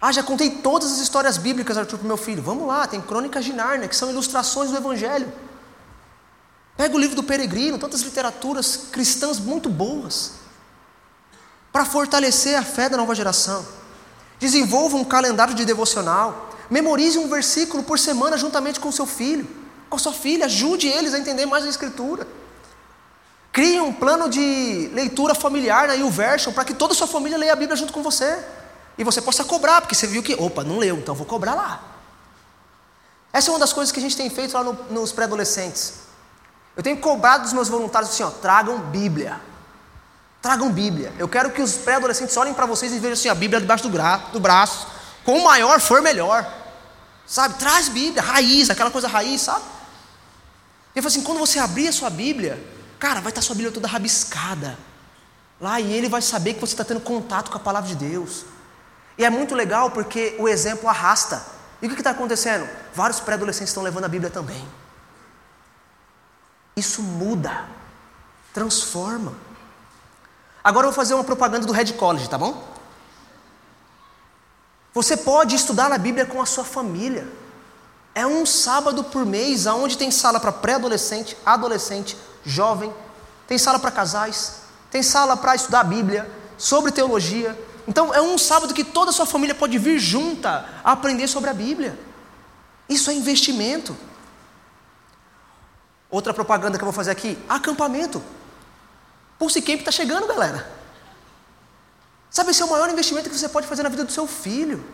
Ah, já contei todas as histórias bíblicas, Arthur, para meu filho. Vamos lá, tem Crônicas de Nárnia, que são ilustrações do Evangelho. Pega o livro do Peregrino, tantas literaturas cristãs muito boas, para fortalecer a fé da nova geração. Desenvolva um calendário de devocional. Memorize um versículo por semana juntamente com seu filho, com sua filha. Ajude eles a entender mais a Escritura. Crie um plano de leitura familiar na YouVersion para que toda a sua família leia a Bíblia junto com você. E você possa cobrar, porque você viu que, opa, não leu, então vou cobrar lá. Essa é uma das coisas que a gente tem feito lá no, nos pré-adolescentes. Eu tenho cobrado dos meus voluntários assim, ó, tragam Bíblia. Tragam Bíblia. Eu quero que os pré-adolescentes olhem para vocês e vejam assim, a Bíblia debaixo do, gra, do braço. Maior for, melhor. Sabe? Traz Bíblia, raiz, aquela coisa raiz, sabe? Ele falou assim: quando você abrir a sua Bíblia, cara, vai estar sua Bíblia toda rabiscada. Lá e ele vai saber que você está tendo contato com a palavra de Deus. E é muito legal porque o exemplo arrasta. E o que está acontecendo? Vários pré-adolescentes estão levando a Bíblia também. Isso muda, transforma. Agora eu vou fazer uma propaganda do Red College, tá bom? Você pode estudar a Bíblia com a sua família. É um sábado por mês, aonde tem sala para pré-adolescente, adolescente, jovem, tem sala para casais, tem sala para estudar a Bíblia, sobre teologia, então é um sábado que toda a sua família pode vir junta a aprender sobre a Bíblia. Isso é investimento. Outra propaganda que eu vou fazer aqui: acampamento. Pulse Camp está chegando, galera. Sabe, esse é o maior investimento que você pode fazer na vida do seu filho.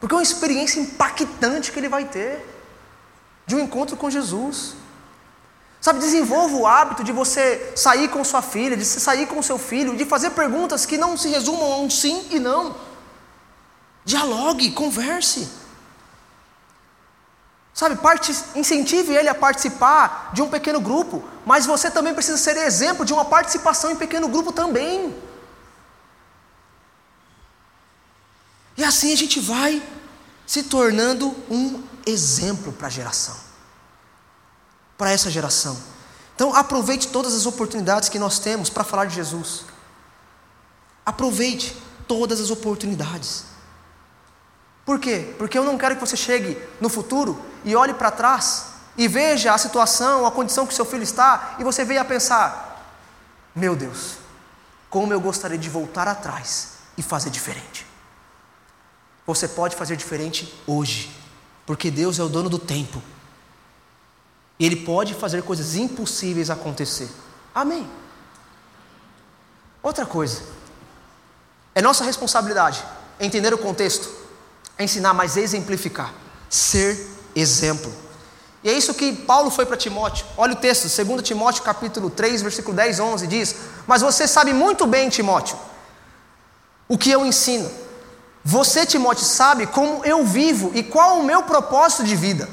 Porque é uma experiência impactante que ele vai ter de um encontro com Jesus. Sabe, desenvolva o hábito de você sair com sua filha, de sair com seu filho, de fazer perguntas que não se resumam a um sim e não. Dialogue, converse. Sabe, parte, incentive ele a participar de um pequeno grupo, mas você também precisa ser exemplo de uma participação em pequeno grupo também. E assim a gente vai se tornando um exemplo para a geração para essa geração. Então, aproveite todas as oportunidades que nós temos para falar de Jesus. Aproveite todas as oportunidades. Por quê? Porque eu não quero que você chegue no futuro e olhe para trás e veja a situação, a condição que seu filho está e você venha a pensar: meu Deus, como eu gostaria de voltar atrás e fazer diferente. Você pode fazer diferente hoje, porque Deus é o dono do tempo. E Ele pode fazer coisas impossíveis acontecer. Amém. Outra coisa, é nossa responsabilidade entender o contexto, ensinar, mas exemplificar, ser exemplo. E é isso que Paulo foi para Timóteo. Olha o texto, 2 Timóteo capítulo 3, versículo 10, 11, diz: Mas você sabe muito bem, Timóteo, o que eu ensino. Você, Timóteo, sabe como eu vivo e qual o meu propósito de vida.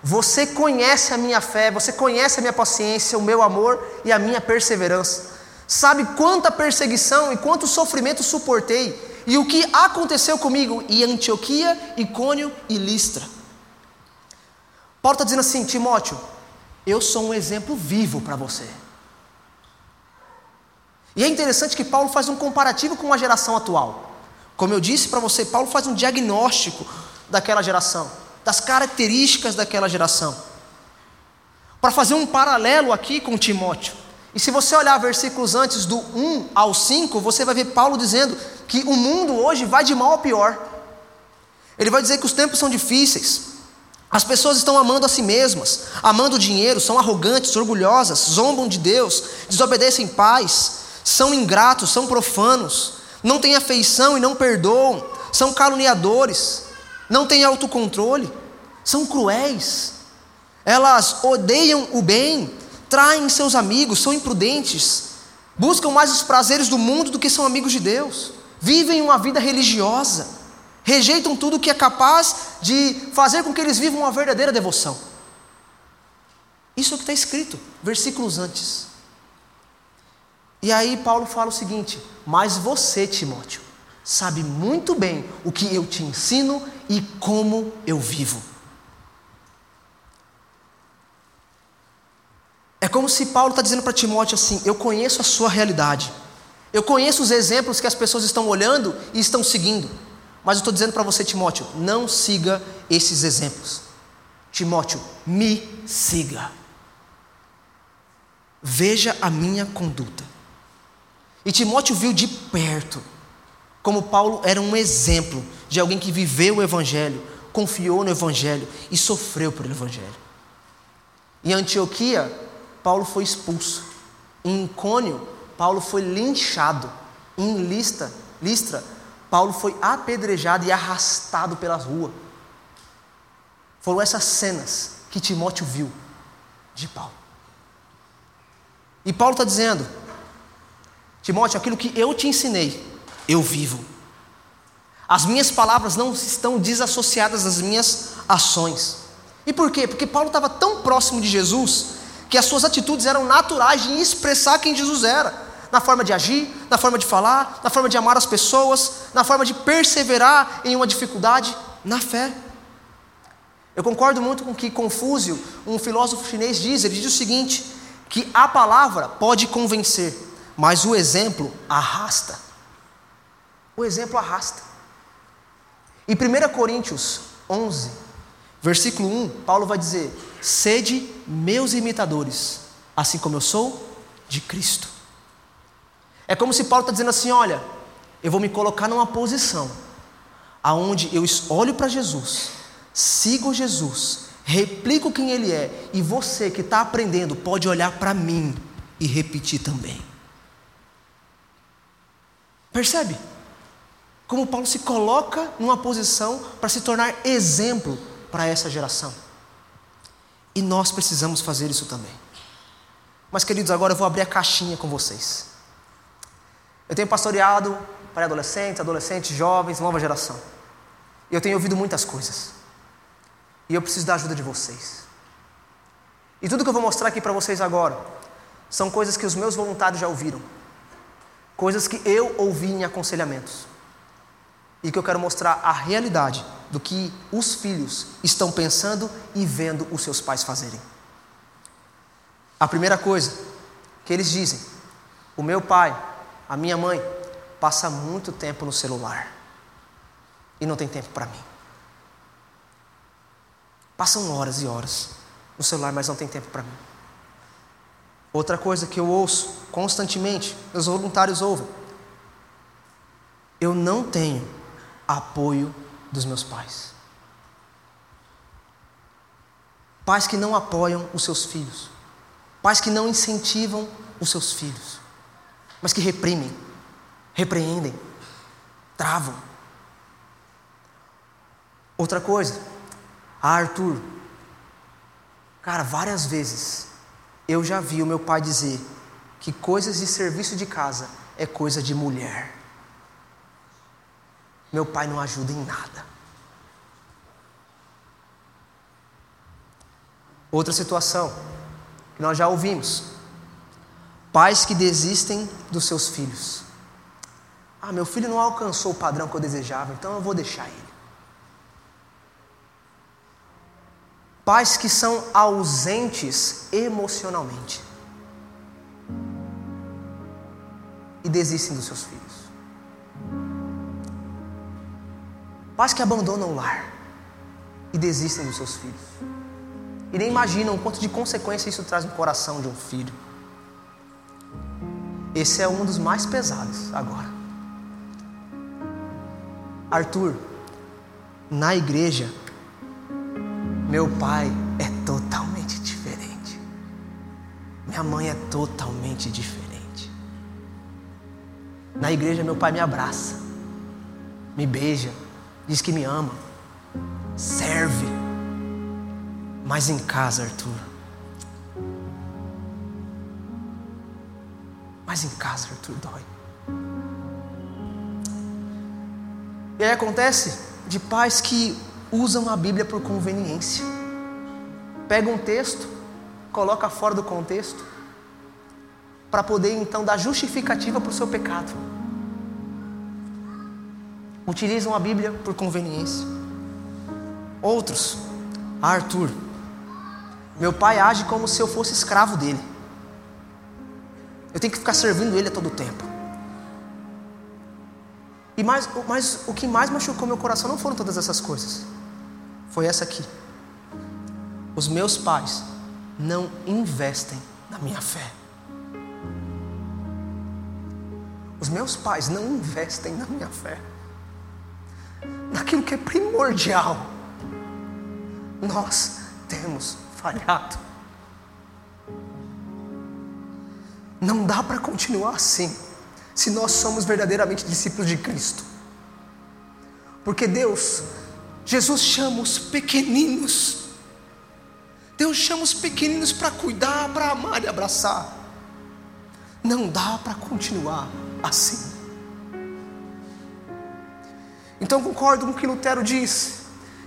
Você conhece a minha fé, você conhece a minha paciência, o meu amor e a minha perseverança. Sabe quanta perseguição e quanto sofrimento suportei e o que aconteceu comigo em Antioquia, Icônio e Listra. Paulo está dizendo assim: Timóteo, eu sou um exemplo vivo para você. E é interessante que Paulo faz um comparativo com a geração atual. Como eu disse para você, Paulo faz um diagnóstico daquela geração, das características daquela geração. Para fazer um paralelo aqui com Timóteo. E se você olhar versículos antes do 1 ao 5, você vai ver Paulo dizendo que o mundo hoje vai de mal a pior. Ele vai dizer que os tempos são difíceis, as pessoas estão amando a si mesmas, amando o dinheiro, são arrogantes, orgulhosas, zombam de Deus, desobedecem pais, são ingratos, são profanos, não têm afeição e não perdoam, são caluniadores, não têm autocontrole, são cruéis, elas odeiam o bem, traem seus amigos, são imprudentes, buscam mais os prazeres do mundo do que são amigos de Deus, vivem uma vida religiosa. Rejeitam tudo que é capaz de fazer com que eles vivam uma verdadeira devoção. Isso é o que está escrito, versículos antes. E aí Paulo fala o seguinte: Mas você, Timóteo, sabe muito bem o que eu te ensino e como eu vivo. É como se Paulo está dizendo para Timóteo assim: Eu conheço a sua realidade, eu conheço os exemplos que as pessoas estão olhando e estão seguindo. Mas eu estou dizendo para você, Timóteo, não siga esses exemplos. Timóteo, me siga. Veja a minha conduta. E Timóteo viu de perto como Paulo era um exemplo de alguém que viveu o Evangelho, confiou no Evangelho e sofreu pelo Evangelho. Em Antioquia, Paulo foi expulso. Em Icônio, Paulo foi linchado. Em Lista, Listra, Paulo foi apedrejado e arrastado pelas ruas. Foram essas cenas que Timóteo viu de Paulo. E Paulo está dizendo: Timóteo, aquilo que eu te ensinei, eu vivo. As minhas palavras não estão desassociadas das minhas ações. E por quê? Porque Paulo estava tão próximo de Jesus que as suas atitudes eram naturais de expressar quem Jesus era na forma de agir, na forma de falar, na forma de amar as pessoas, na forma de perseverar em uma dificuldade, na fé. Eu concordo muito com o que Confúcio, um filósofo chinês, diz. Ele diz o seguinte: que a palavra pode convencer, mas o exemplo arrasta. O exemplo arrasta. Em 1 Coríntios 11, versículo 1, Paulo vai dizer: Sede meus imitadores, assim como eu sou de Cristo. É como se Paulo está dizendo assim: olha, eu vou me colocar numa posição aonde eu olho para Jesus, sigo Jesus, replico quem Ele é, e você que está aprendendo pode olhar para mim e repetir também. Percebe? Como Paulo se coloca numa posição para se tornar exemplo para essa geração. E nós precisamos fazer isso também. Mas, queridos, agora eu vou abrir a caixinha com vocês. Eu tenho pastoreado para adolescentes, adolescentes, jovens, nova geração. E eu tenho ouvido muitas coisas. E eu preciso da ajuda de vocês. E tudo que eu vou mostrar aqui para vocês agora são coisas que os meus voluntários já ouviram. Coisas que eu ouvi em aconselhamentos. E que eu quero mostrar a realidade do que os filhos estão pensando e vendo os seus pais fazerem. A primeira coisa que eles dizem: o meu pai a minha mãe passa muito tempo no celular e não tem tempo para mim. Passam horas e horas no celular, mas não tem tempo para mim. Outra coisa que eu ouço constantemente, meus voluntários ouvem: eu não tenho apoio dos meus pais. Pais que não apoiam os seus filhos, pais que não incentivam os seus filhos mas que reprimem, repreendem, travam. Outra coisa, a Arthur, cara, várias vezes eu já vi o meu pai dizer que coisas de serviço de casa é coisa de mulher. Meu pai não ajuda em nada. Outra situação que nós já ouvimos: pais que desistem dos seus filhos. Ah, meu filho não alcançou o padrão que eu desejava, então eu vou deixar ele. Pais que são ausentes emocionalmente e desistem dos seus filhos. Pais que abandonam o lar e desistem dos seus filhos. E nem imaginam o quanto de consequência isso traz no coração de um filho. Esse é um dos mais pesados agora. Arthur, na igreja, meu pai é totalmente diferente. Minha mãe é totalmente diferente. Na igreja, meu pai me abraça, me beija, diz que me ama, serve. Mas em casa, Arthur. Mas em casa, Arthur, dói. E aí acontece de pais que usam a Bíblia por conveniência. Pega um texto, coloca fora do contexto, para poder então dar justificativa para o seu pecado utilizam a Bíblia por conveniência. Outros, Arthur, meu pai age como se eu fosse escravo dele. Eu tenho que ficar servindo ele a todo tempo. E mais, mas o que mais machucou meu coração não foram todas essas coisas. Foi essa aqui. Os meus pais não investem na minha fé. Os meus pais não investem na minha fé naquilo que é primordial, nós temos falhado. Não dá para continuar assim, se nós somos verdadeiramente discípulos de Cristo. Porque Deus, Jesus chama os pequeninos, Deus chama os pequeninos para cuidar, para amar e abraçar. Não dá para continuar assim. Então concordo com o que Lutero diz,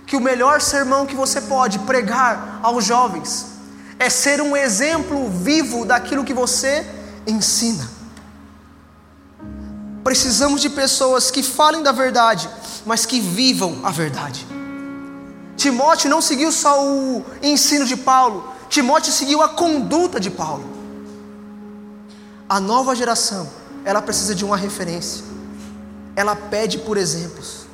que o melhor sermão que você pode pregar aos jovens é ser um exemplo vivo daquilo que você ensina. Precisamos de pessoas que falem da verdade, mas que vivam a verdade. Timóteo não seguiu só o ensino de Paulo, Timóteo seguiu a conduta de Paulo. A nova geração, ela precisa de uma referência. Ela pede por exemplos.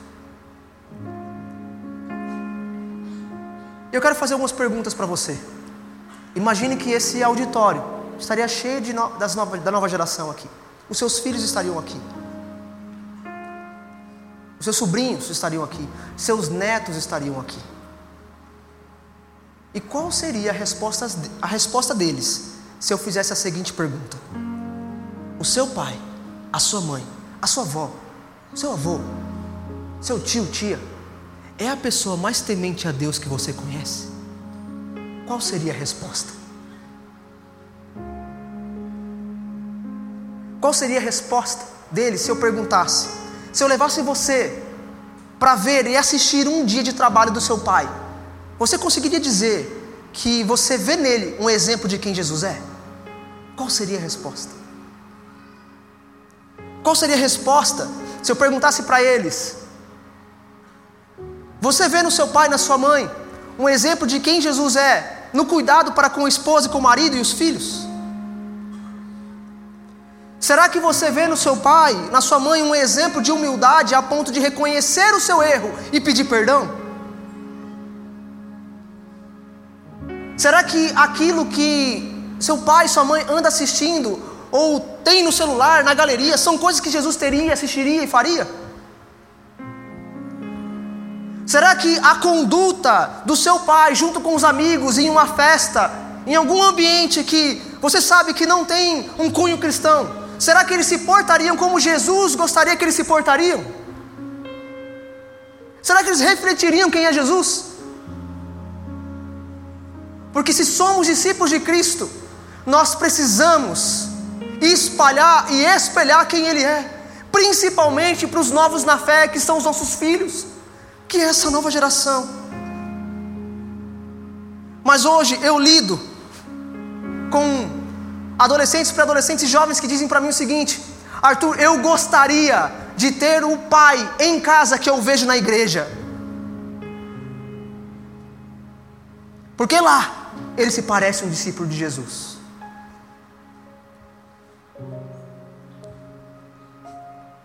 Eu quero fazer algumas perguntas para você. Imagine que esse auditório estaria cheio no, das nova, da nova geração aqui. Os seus filhos estariam aqui. Os seus sobrinhos estariam aqui. Seus netos estariam aqui. E qual seria a resposta, a resposta deles se eu fizesse a seguinte pergunta? O seu pai, a sua mãe, a sua avó, seu avô, seu tio, tia, é a pessoa mais temente a Deus que você conhece? Qual seria a resposta? Qual seria a resposta dele se eu perguntasse? Se eu levasse você para ver e assistir um dia de trabalho do seu pai, você conseguiria dizer que você vê nele um exemplo de quem Jesus é? Qual seria a resposta? Qual seria a resposta se eu perguntasse para eles: você vê no seu pai, na sua mãe, um exemplo de quem Jesus é, no cuidado para com a esposa e com o marido e os filhos? Será que você vê no seu pai, na sua mãe, um exemplo de humildade a ponto de reconhecer o seu erro e pedir perdão? Será que aquilo que seu pai sua mãe anda assistindo ou tem no celular, na galeria, são coisas que Jesus teria, assistiria e faria? Será que a conduta do seu pai junto com os amigos em uma festa, em algum ambiente que você sabe que não tem um cunho cristão, será que eles se portariam como Jesus gostaria que eles se portariam? Será que eles refletiriam quem é Jesus? Porque se somos discípulos de Cristo, nós precisamos espalhar e espelhar quem Ele é, principalmente para os novos na fé que são os nossos filhos que é essa nova geração. Mas hoje eu lido com adolescentes, pré-adolescentes e jovens que dizem para mim o seguinte: Arthur, eu gostaria de ter o pai em casa que eu vejo na igreja. Porque lá ele se parece um discípulo de Jesus.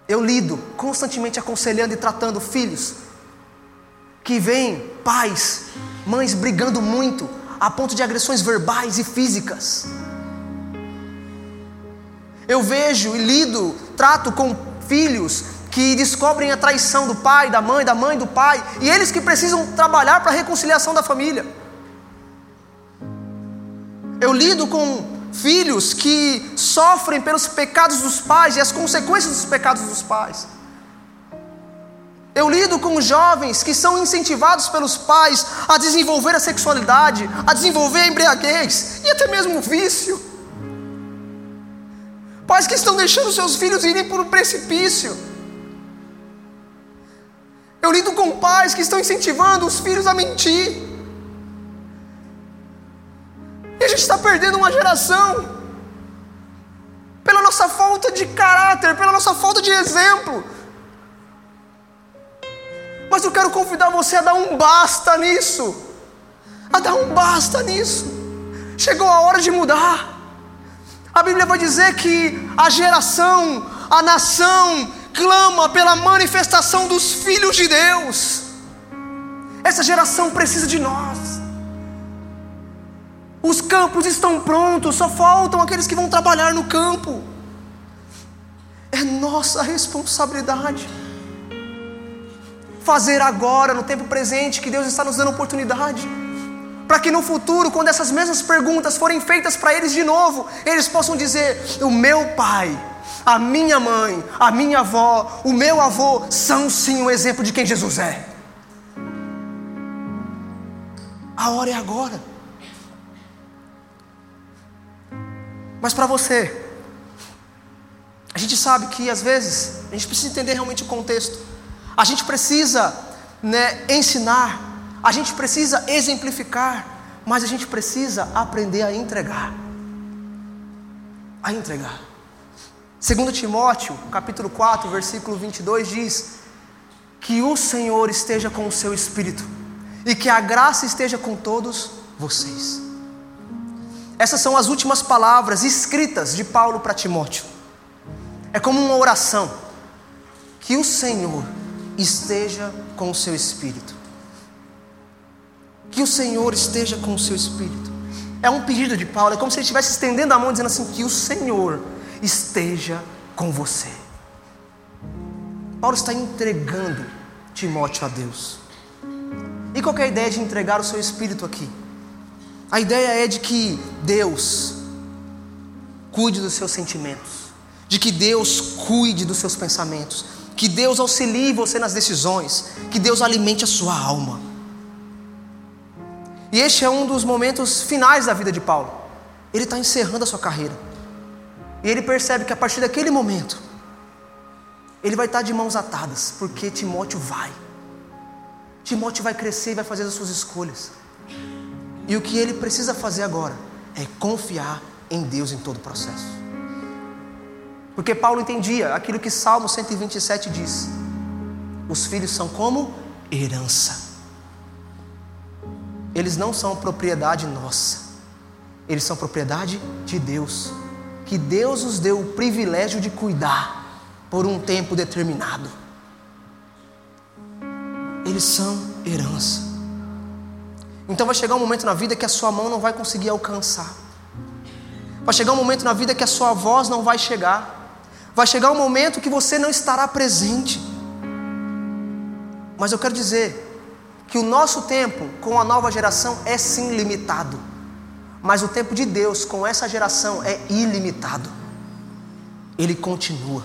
Eu lido constantemente aconselhando e tratando filhos que veem pais, mães brigando muito a ponto de agressões verbais e físicas. Eu vejo e lido, trato com filhos que descobrem a traição do pai, da mãe, da mãe, do pai, e eles que precisam trabalhar para a reconciliação da família. Eu lido com filhos que sofrem pelos pecados dos pais e as consequências dos pecados dos pais. Eu lido com jovens que são incentivados pelos pais a desenvolver a sexualidade, a desenvolver a embriaguez e até mesmo o vício. Pais que estão deixando seus filhos irem por um precipício. Eu lido com pais que estão incentivando os filhos a mentir. E a gente está perdendo uma geração pela nossa falta de caráter, pela nossa falta de exemplo. Mas eu quero convidar você a dar um basta nisso, a dar um basta nisso. Chegou a hora de mudar. A Bíblia vai dizer que a geração, a nação, clama pela manifestação dos filhos de Deus. Essa geração precisa de nós. Os campos estão prontos, só faltam aqueles que vão trabalhar no campo. É nossa responsabilidade fazer agora, no tempo presente, que Deus está nos dando oportunidade, para que no futuro, quando essas mesmas perguntas forem feitas para eles de novo, eles possam dizer: O meu pai, a minha mãe, a minha avó, o meu avô são sim o exemplo de quem Jesus é. A hora é agora. Mas para você, a gente sabe que às vezes a gente precisa entender realmente o contexto. A gente precisa né, ensinar, a gente precisa exemplificar, mas a gente precisa aprender a entregar. A entregar. Segundo Timóteo, capítulo 4, versículo 22 diz: Que o Senhor esteja com o seu espírito e que a graça esteja com todos vocês. Essas são as últimas palavras escritas de Paulo para Timóteo. É como uma oração. Que o Senhor esteja com o seu espírito. Que o Senhor esteja com o seu espírito. É um pedido de Paulo, é como se ele estivesse estendendo a mão dizendo assim: Que o Senhor esteja com você. Paulo está entregando Timóteo a Deus. E qual é a ideia de entregar o seu espírito aqui? A ideia é de que Deus cuide dos seus sentimentos, de que Deus cuide dos seus pensamentos, que Deus auxilie você nas decisões, que Deus alimente a sua alma. E este é um dos momentos finais da vida de Paulo. Ele está encerrando a sua carreira. E ele percebe que a partir daquele momento, ele vai estar de mãos atadas, porque Timóteo vai. Timóteo vai crescer e vai fazer as suas escolhas. E o que ele precisa fazer agora é confiar em Deus em todo o processo. Porque Paulo entendia aquilo que Salmo 127 diz: os filhos são como herança. Eles não são propriedade nossa, eles são propriedade de Deus, que Deus os deu o privilégio de cuidar por um tempo determinado. Eles são herança. Então vai chegar um momento na vida que a sua mão não vai conseguir alcançar. Vai chegar um momento na vida que a sua voz não vai chegar. Vai chegar um momento que você não estará presente. Mas eu quero dizer que o nosso tempo com a nova geração é sim limitado. Mas o tempo de Deus com essa geração é ilimitado. Ele continua.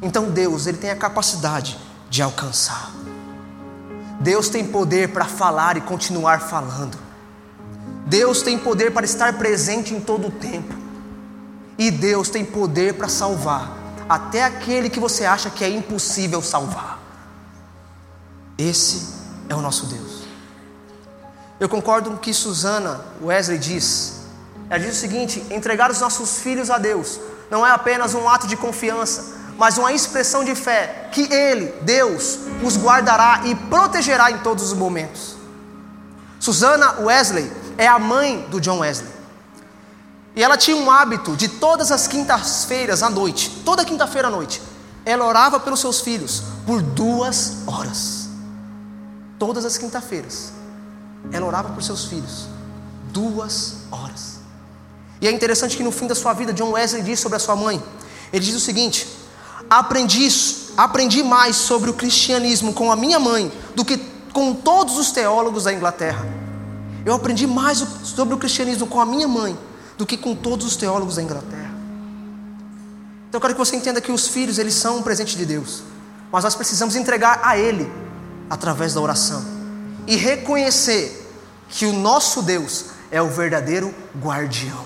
Então Deus, ele tem a capacidade de alcançar. Deus tem poder para falar e continuar falando. Deus tem poder para estar presente em todo o tempo. E Deus tem poder para salvar até aquele que você acha que é impossível salvar. Esse é o nosso Deus. Eu concordo com o que Susana Wesley diz. Ela diz o seguinte: entregar os nossos filhos a Deus não é apenas um ato de confiança, mas uma expressão de fé que Ele, Deus, os guardará e protegerá em todos os momentos. Susana Wesley é a mãe do John Wesley. E ela tinha um hábito de todas as quintas-feiras à noite, toda quinta-feira à noite, ela orava pelos seus filhos por duas horas. Todas as quinta-feiras, ela orava por seus filhos duas horas. E é interessante que no fim da sua vida, John Wesley diz sobre a sua mãe: ele diz o seguinte: aprendi, aprendi mais sobre o cristianismo com a minha mãe do que com todos os teólogos da Inglaterra. Eu aprendi mais sobre o cristianismo com a minha mãe do que com todos os teólogos da Inglaterra. Então eu quero que você entenda que os filhos, eles são um presente de Deus, mas nós precisamos entregar a Ele através da oração e reconhecer que o nosso Deus é o verdadeiro guardião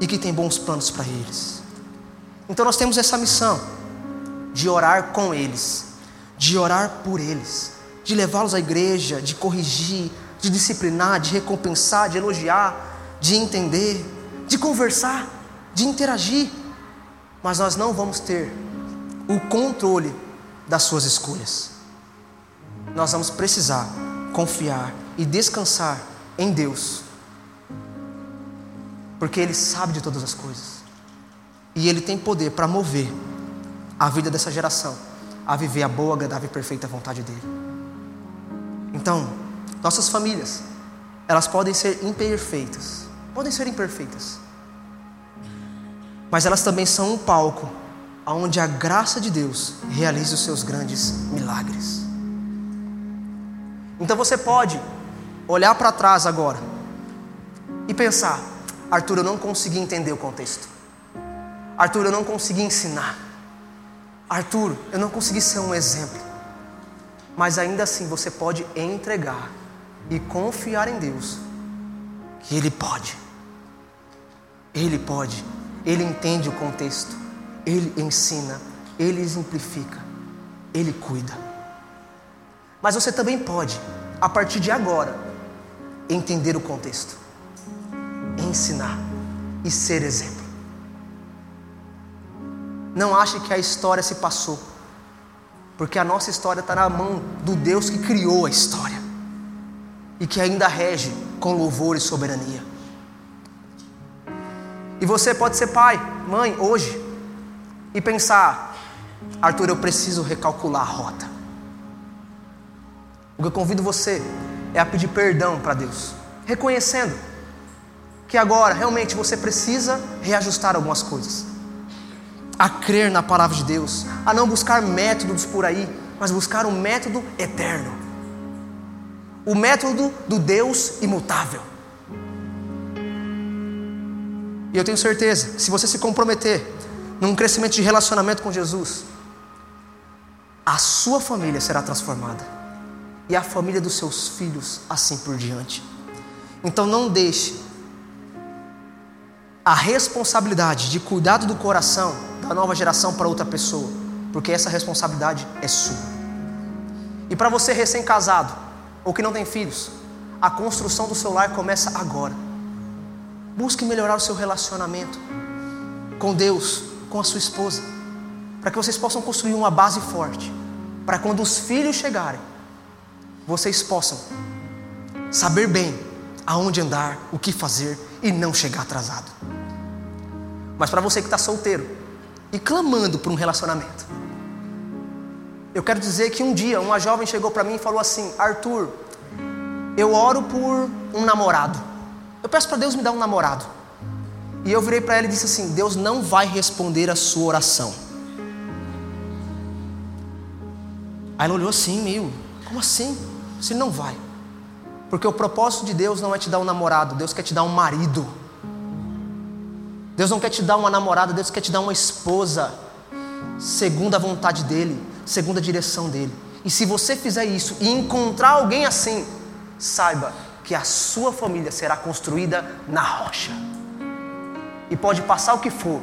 e que tem bons planos para eles. Então nós temos essa missão de orar com eles, de orar por eles, de levá-los à igreja, de corrigir, de disciplinar, de recompensar, de elogiar, de entender, de conversar, de interagir, mas nós não vamos ter o controle das suas escolhas. Nós vamos precisar confiar e descansar em Deus, porque Ele sabe de todas as coisas e Ele tem poder para mover a vida dessa geração a viver a boa, agradável e perfeita vontade dEle. Então, nossas famílias, elas podem ser imperfeitas, podem ser imperfeitas, mas elas também são um palco onde a graça de Deus realiza os seus grandes milagres. Então você pode olhar para trás agora e pensar: Arthur, eu não consegui entender o contexto. Arthur, eu não consegui ensinar. Arthur, eu não consegui ser um exemplo. Mas ainda assim você pode entregar e confiar em Deus, que Ele pode. Ele pode, ele entende o contexto, ele ensina, ele exemplifica, ele cuida. Mas você também pode, a partir de agora, entender o contexto, ensinar e ser exemplo. Não ache que a história se passou, porque a nossa história está na mão do Deus que criou a história e que ainda rege com louvor e soberania. E você pode ser pai, mãe, hoje, e pensar: Arthur, eu preciso recalcular a rota. O que eu convido você é a pedir perdão para Deus, reconhecendo que agora realmente você precisa reajustar algumas coisas, a crer na palavra de Deus, a não buscar métodos por aí, mas buscar um método eterno, o método do Deus imutável. E eu tenho certeza, se você se comprometer num crescimento de relacionamento com Jesus, a sua família será transformada. E a família dos seus filhos, assim por diante. Então não deixe a responsabilidade de cuidado do coração da nova geração para outra pessoa, porque essa responsabilidade é sua. E para você recém-casado ou que não tem filhos, a construção do seu lar começa agora. Busque melhorar o seu relacionamento com Deus, com a sua esposa, para que vocês possam construir uma base forte, para quando os filhos chegarem, vocês possam saber bem aonde andar, o que fazer e não chegar atrasado. Mas para você que está solteiro e clamando por um relacionamento, eu quero dizer que um dia uma jovem chegou para mim e falou assim: Arthur, eu oro por um namorado. Eu peço para Deus me dar um namorado. E eu virei para ela e disse assim: Deus não vai responder a sua oração. Aí ela olhou assim, meio, como assim? Se não vai. Porque o propósito de Deus não é te dar um namorado, Deus quer te dar um marido. Deus não quer te dar uma namorada, Deus quer te dar uma esposa, segundo a vontade dEle, segundo a direção dEle. E se você fizer isso e encontrar alguém assim, saiba que a sua família será construída na rocha. E pode passar o que for,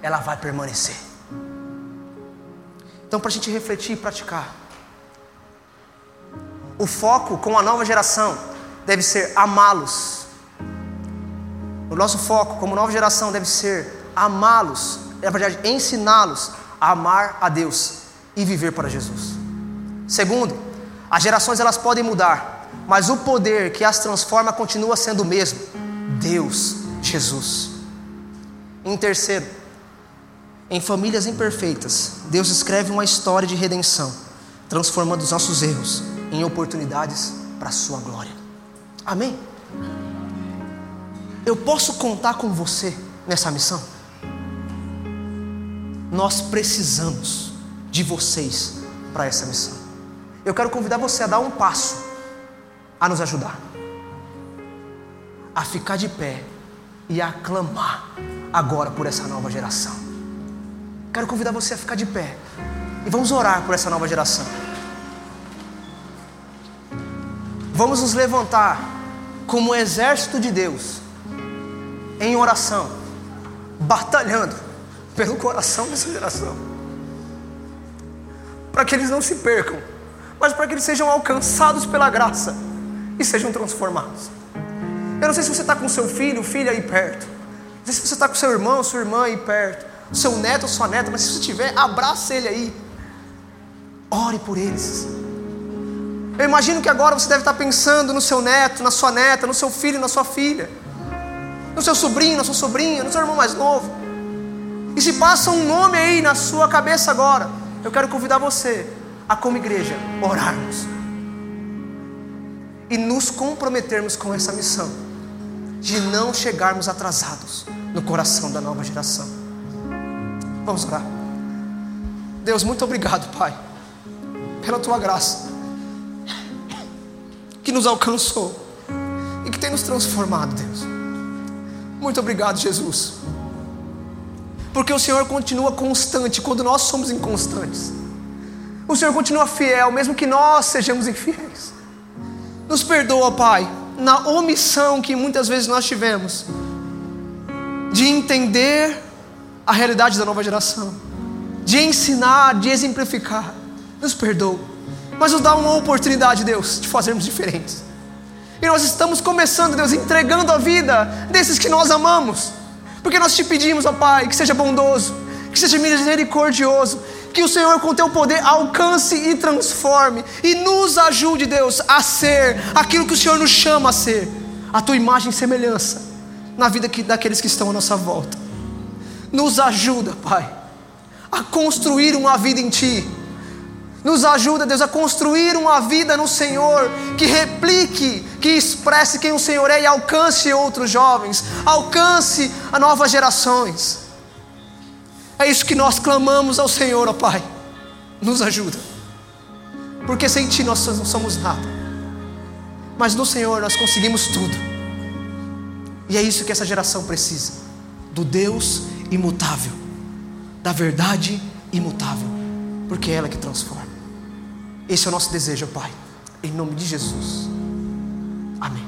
ela vai permanecer. Então, para a gente refletir e praticar, O foco com a nova geração deve ser amá-los. O nosso foco como nova geração deve ser amá-los, na verdade, ensiná-los a amar a Deus e viver para Jesus. Segundo, as gerações elas podem mudar, mas o poder que as transforma continua sendo o mesmo: Deus, Jesus. Em terceiro, em famílias imperfeitas, Deus escreve uma história de redenção, transformando os nossos erros em oportunidades para a sua glória. Amém? Eu posso contar com você nessa missão? Nós precisamos de vocês para essa missão. Eu quero convidar você a dar um passo, a nos ajudar, a ficar de pé e a clamar agora por essa nova geração. Quero convidar você a ficar de pé e vamos orar por essa nova geração. Vamos nos levantar como um exército de Deus em oração, batalhando pelo coração dessa geração. Para que eles não se percam, mas para que eles sejam alcançados pela graça e sejam transformados. Eu não sei se você está com seu filho, filha aí perto. Não sei se você está com seu irmão, sua irmã aí perto. Seu neto sua neta, mas se você tiver, abraça ele aí. Ore por eles. Eu imagino que agora você deve estar pensando no seu neto, na sua neta, no seu filho, na sua filha, no seu sobrinho, na sua sobrinha, no seu irmão mais novo. E se passa um nome aí na sua cabeça agora, eu quero convidar você a, como igreja, orarmos e nos comprometermos com essa missão de não chegarmos atrasados no coração da nova geração. Vamos orar. Deus, muito obrigado, Pai, pela tua graça que nos alcançou e que tem nos transformado, Deus. Muito obrigado, Jesus porque o Senhor continua constante quando nós somos inconstantes. O Senhor continua fiel, mesmo que nós sejamos infiéis. Nos perdoa, Pai, na omissão que muitas vezes nós tivemos de entender a realidade da nova geração, de ensinar, de exemplificar. Nos perdoa, mas nos dá uma oportunidade, Deus, de fazermos diferentes. E nós estamos começando, Deus, entregando a vida desses que nós amamos porque nós te pedimos, ó Pai, que seja bondoso, que seja misericordioso, que o Senhor, com teu poder, alcance e transforme e nos ajude, Deus, a ser aquilo que o Senhor nos chama a ser, a tua imagem e semelhança na vida que, daqueles que estão à nossa volta. Nos ajuda, Pai, a construir uma vida em Ti nos ajuda, Deus, a construir uma vida no Senhor que replique, que expresse quem o Senhor é e alcance outros jovens, alcance a novas gerações. É isso que nós clamamos ao Senhor, ó Pai. Nos ajuda, porque sem Ti nós não somos nada, mas no Senhor nós conseguimos tudo, e é isso que essa geração precisa: do Deus imutável, da verdade imutável, porque é ela que transforma. Esse é o nosso desejo, Pai. Em nome de Jesus. Amém.